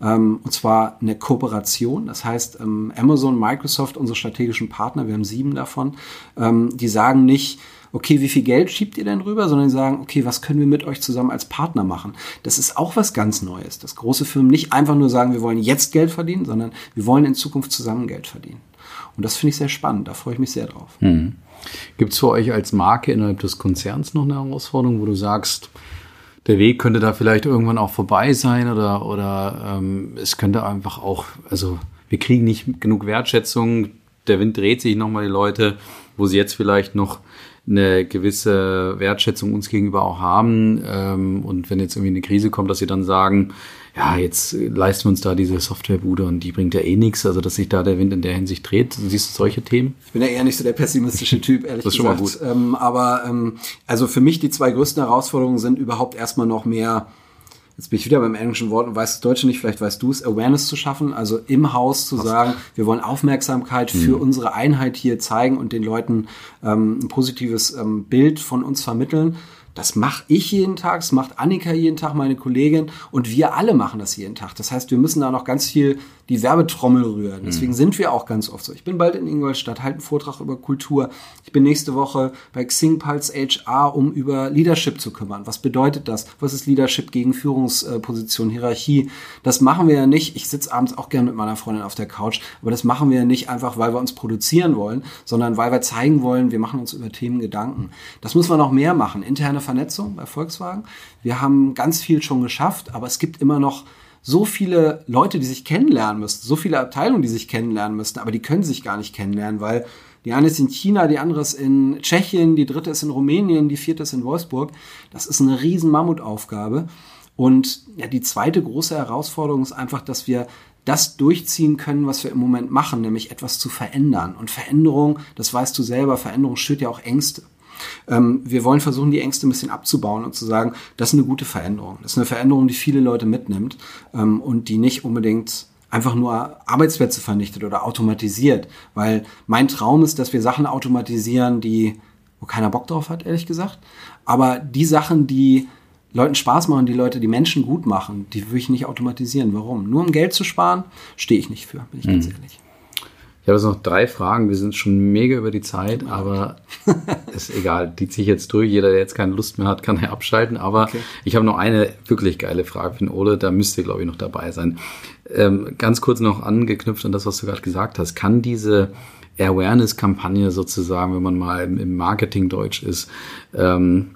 S3: ähm, und zwar eine Kooperation. Das heißt, ähm, Amazon, Microsoft, unsere strategischen Partner, wir haben sieben davon, ähm, die sagen nicht, okay, wie viel Geld schiebt ihr denn rüber, sondern sagen, okay, was können wir mit euch zusammen als Partner machen? Das ist auch was ganz Neues, dass große Firmen nicht einfach nur sagen, wir wollen jetzt Geld verdienen, sondern wir wollen in Zukunft zusammen Geld verdienen. Und das finde ich sehr spannend, da freue ich mich sehr drauf.
S2: Hm. Gibt es für euch als Marke innerhalb des Konzerns noch eine Herausforderung, wo du sagst, der Weg könnte da vielleicht irgendwann auch vorbei sein oder, oder ähm, es könnte einfach auch, also wir kriegen nicht genug Wertschätzung, der Wind dreht sich nochmal die Leute, wo sie jetzt vielleicht noch eine gewisse Wertschätzung uns gegenüber auch haben. Ähm, und wenn jetzt irgendwie eine Krise kommt, dass sie dann sagen, ja, jetzt leisten wir uns da diese Softwarebude und die bringt ja eh nichts, also dass sich da der Wind in der Hinsicht dreht. Siehst du solche Themen?
S3: Ich bin ja eher nicht so der pessimistische Typ, ehrlich das ist gesagt. Schon mal gut. Ähm, aber ähm, also für mich die zwei größten Herausforderungen sind überhaupt erstmal noch mehr jetzt bin ich wieder beim englischen Wort und weiß das Deutsche nicht, vielleicht weißt du es, Awareness zu schaffen, also im Haus zu sagen, wir wollen Aufmerksamkeit für mhm. unsere Einheit hier zeigen und den Leuten ähm, ein positives ähm, Bild von uns vermitteln. Das mache ich jeden Tag, das macht Annika jeden Tag, meine Kollegin und wir alle machen das jeden Tag. Das heißt, wir müssen da noch ganz viel die Werbetrommel rühren. Deswegen mhm. sind wir auch ganz oft so. Ich bin bald in Ingolstadt, halte einen Vortrag über Kultur. Ich bin nächste Woche bei Xing Pulse HR, um über Leadership zu kümmern. Was bedeutet das? Was ist Leadership gegen Führungsposition, Hierarchie? Das machen wir ja nicht. Ich sitze abends auch gerne mit meiner Freundin auf der Couch, aber das machen wir ja nicht einfach, weil wir uns produzieren wollen, sondern weil wir zeigen wollen, wir machen uns über Themen Gedanken. Das muss man noch mehr machen. Interne Vernetzung bei Volkswagen. Wir haben ganz viel schon geschafft, aber es gibt immer noch so viele Leute, die sich kennenlernen müssten, so viele Abteilungen, die sich kennenlernen müssten, aber die können sich gar nicht kennenlernen, weil die eine ist in China, die andere ist in Tschechien, die dritte ist in Rumänien, die vierte ist in Wolfsburg. Das ist eine riesen Mammutaufgabe. Und ja, die zweite große Herausforderung ist einfach, dass wir das durchziehen können, was wir im Moment machen, nämlich etwas zu verändern. Und Veränderung, das weißt du selber, Veränderung schürt ja auch Ängste. Ähm, wir wollen versuchen, die Ängste ein bisschen abzubauen und zu sagen, das ist eine gute Veränderung. Das ist eine Veränderung, die viele Leute mitnimmt ähm, und die nicht unbedingt einfach nur Arbeitsplätze vernichtet oder automatisiert. Weil mein Traum ist, dass wir Sachen automatisieren, die, wo keiner Bock drauf hat, ehrlich gesagt. Aber die Sachen, die Leuten Spaß machen, die Leute, die Menschen gut machen, die will ich nicht automatisieren. Warum? Nur um Geld zu sparen, stehe ich nicht für, bin ich mhm. ganz ehrlich.
S2: Ich habe jetzt noch drei Fragen. Wir sind schon mega über die Zeit, aber ist egal. Die ziehe ich jetzt durch. Jeder, der jetzt keine Lust mehr hat, kann ja abschalten. Aber okay. ich habe noch eine wirklich geile Frage für den Ole. Da müsste, glaube ich, noch dabei sein. Ähm, ganz kurz noch angeknüpft an das, was du gerade gesagt hast. Kann diese Awareness-Kampagne sozusagen, wenn man mal im Marketing-Deutsch ist, ähm,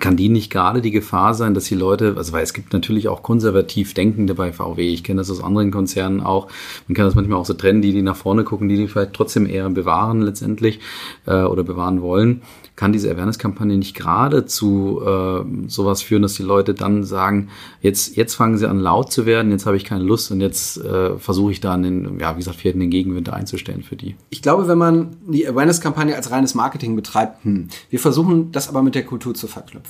S2: kann die nicht gerade die Gefahr sein, dass die Leute, also weil es gibt natürlich auch konservativ Denkende bei VW, ich kenne das aus anderen Konzernen auch, man kann das manchmal auch so trennen, die, die nach vorne gucken, die die vielleicht trotzdem eher bewahren letztendlich äh, oder bewahren wollen kann diese Awareness-Kampagne nicht gerade zu äh, sowas führen, dass die Leute dann sagen, jetzt, jetzt fangen sie an laut zu werden, jetzt habe ich keine Lust und jetzt äh, versuche ich dann den, ja, wie gesagt, vielleicht den Gegenwind einzustellen für die.
S3: Ich glaube, wenn man die Awareness-Kampagne als reines Marketing betreibt, hm, wir versuchen das aber mit der Kultur zu verknüpfen.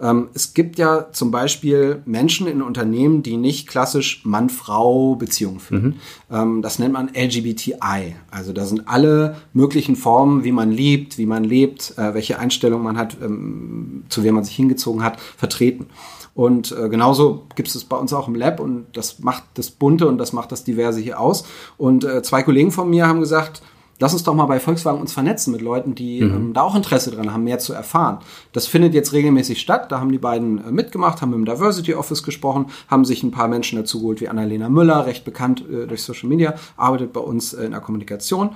S3: Ähm, es gibt ja zum Beispiel Menschen in Unternehmen, die nicht klassisch Mann-Frau-Beziehungen führen. Mhm. Ähm, das nennt man LGBTI. Also da sind alle möglichen Formen, wie man liebt, wie man lebt, äh, welche Einstellung man hat, ähm, zu wem man sich hingezogen hat, vertreten. Und äh, genauso gibt es es bei uns auch im Lab und das macht das Bunte und das macht das Diverse hier aus. Und äh, zwei Kollegen von mir haben gesagt, lass uns doch mal bei Volkswagen uns vernetzen mit Leuten, die mhm. ähm, da auch Interesse dran haben, mehr zu erfahren. Das findet jetzt regelmäßig statt. Da haben die beiden äh, mitgemacht, haben im Diversity Office gesprochen, haben sich ein paar Menschen dazu geholt, wie Annalena Müller, recht bekannt äh, durch Social Media, arbeitet bei uns äh, in der Kommunikation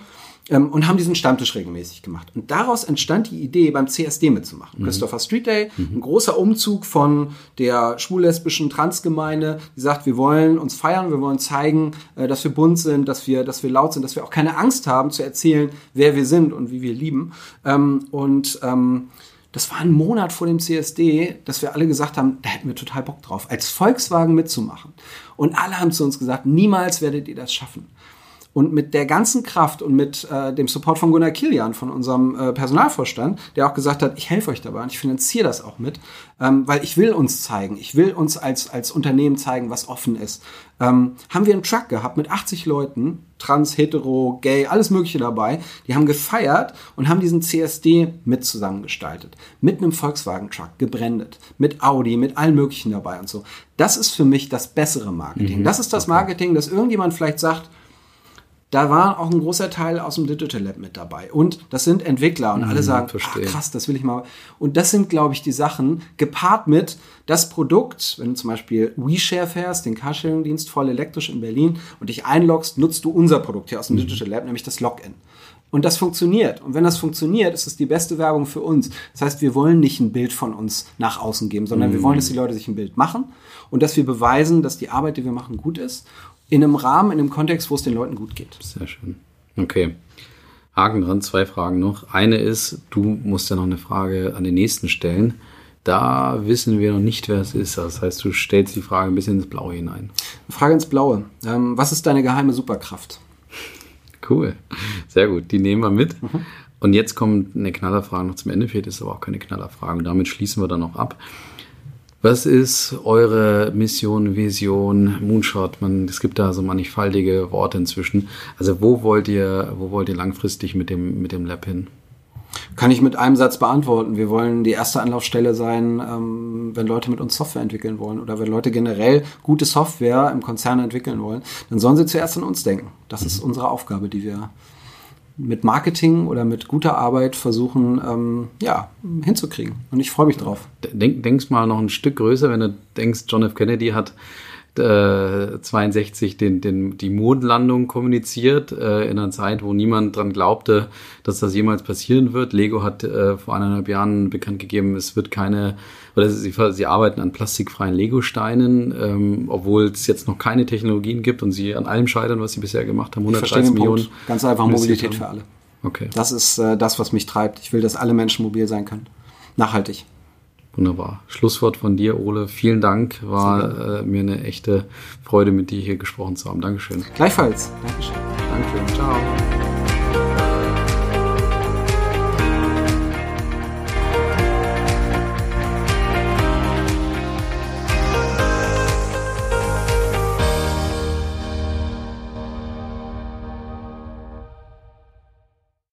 S3: ähm, und haben diesen Stammtisch regelmäßig gemacht. Und daraus entstand die Idee, beim CSD mitzumachen. Mhm. Christopher Street Day, mhm. ein großer Umzug von der schwul-lesbischen Transgemeinde, die sagt, wir wollen uns feiern, wir wollen zeigen, äh, dass wir bunt sind, dass wir, dass wir laut sind, dass wir auch keine Angst haben zu erzählen, wer wir sind und wie wir lieben. Ähm, und ähm, das war ein Monat vor dem CSD, dass wir alle gesagt haben, da hätten wir total Bock drauf, als Volkswagen mitzumachen. Und alle haben zu uns gesagt, niemals werdet ihr das schaffen. Und mit der ganzen Kraft und mit äh, dem Support von Gunnar Kilian, von unserem äh, Personalvorstand, der auch gesagt hat, ich helfe euch dabei und ich finanziere das auch mit, ähm, weil ich will uns zeigen, ich will uns als, als Unternehmen zeigen, was offen ist. Ähm, haben wir einen Truck gehabt mit 80 Leuten, trans, hetero, gay, alles Mögliche dabei. Die haben gefeiert und haben diesen CSD mit zusammengestaltet. Mit einem Volkswagen-Truck, gebrandet. Mit Audi, mit allen Möglichen dabei und so. Das ist für mich das bessere Marketing. Mhm, das ist das Marketing, dass irgendjemand vielleicht sagt, da war auch ein großer Teil aus dem Digital Lab mit dabei. Und das sind Entwickler und mhm, alle sagen, ach, krass, das will ich mal. Und das sind, glaube ich, die Sachen, gepaart mit das Produkt, wenn du zum Beispiel WeShare fährst, den Carsharing-Dienst voll elektrisch in Berlin und dich einloggst, nutzt du unser Produkt hier aus dem mhm. Digital Lab, nämlich das Login. Und das funktioniert. Und wenn das funktioniert, ist es die beste Werbung für uns. Das heißt, wir wollen nicht ein Bild von uns nach außen geben, sondern mhm. wir wollen, dass die Leute sich ein Bild machen und dass wir beweisen, dass die Arbeit, die wir machen, gut ist in einem Rahmen, in einem Kontext, wo es den Leuten gut geht.
S2: Sehr schön. Okay. Haken dran, zwei Fragen noch. Eine ist, du musst ja noch eine Frage an den nächsten stellen. Da wissen wir noch nicht, wer es ist. Das heißt, du stellst die Frage ein bisschen ins Blaue hinein.
S3: Frage ins Blaue. Ähm, was ist deine geheime Superkraft?
S2: Cool. Sehr gut. Die nehmen wir mit. Mhm. Und jetzt kommt eine Knallerfrage noch zum Ende. Vielleicht ist aber auch keine Knallerfrage. Und damit schließen wir dann noch ab. Was ist eure Mission, Vision, Moonshot? Man, es gibt da so mannigfaltige Worte inzwischen. Also wo wollt ihr, wo wollt ihr langfristig mit dem, mit dem Lab hin?
S3: Kann ich mit einem Satz beantworten. Wir wollen die erste Anlaufstelle sein, ähm, wenn Leute mit uns Software entwickeln wollen oder wenn Leute generell gute Software im Konzern entwickeln wollen, dann sollen sie zuerst an uns denken. Das mhm. ist unsere Aufgabe, die wir mit Marketing oder mit guter Arbeit versuchen, ähm, ja, hinzukriegen. Und ich freue mich drauf.
S2: Denk, denkst mal noch ein Stück größer, wenn du denkst, John F. Kennedy hat äh, 62 den, den, die Mondlandung kommuniziert, äh, in einer Zeit, wo niemand dran glaubte, dass das jemals passieren wird. Lego hat äh, vor eineinhalb Jahren bekannt gegeben, es wird keine, oder sie, sie arbeiten an plastikfreien Lego-Steinen, ähm, obwohl es jetzt noch keine Technologien gibt und sie an allem scheitern, was sie bisher gemacht haben.
S3: 130 Millionen. Punkt. Ganz einfach Mobilität für alle. Okay. Das ist äh, das, was mich treibt. Ich will, dass alle Menschen mobil sein können. Nachhaltig.
S2: Wunderbar. Schlusswort von dir, Ole. Vielen Dank. War äh, mir eine echte Freude, mit dir hier gesprochen zu haben. Dankeschön.
S3: Gleichfalls. Dankeschön. Danke. Ciao.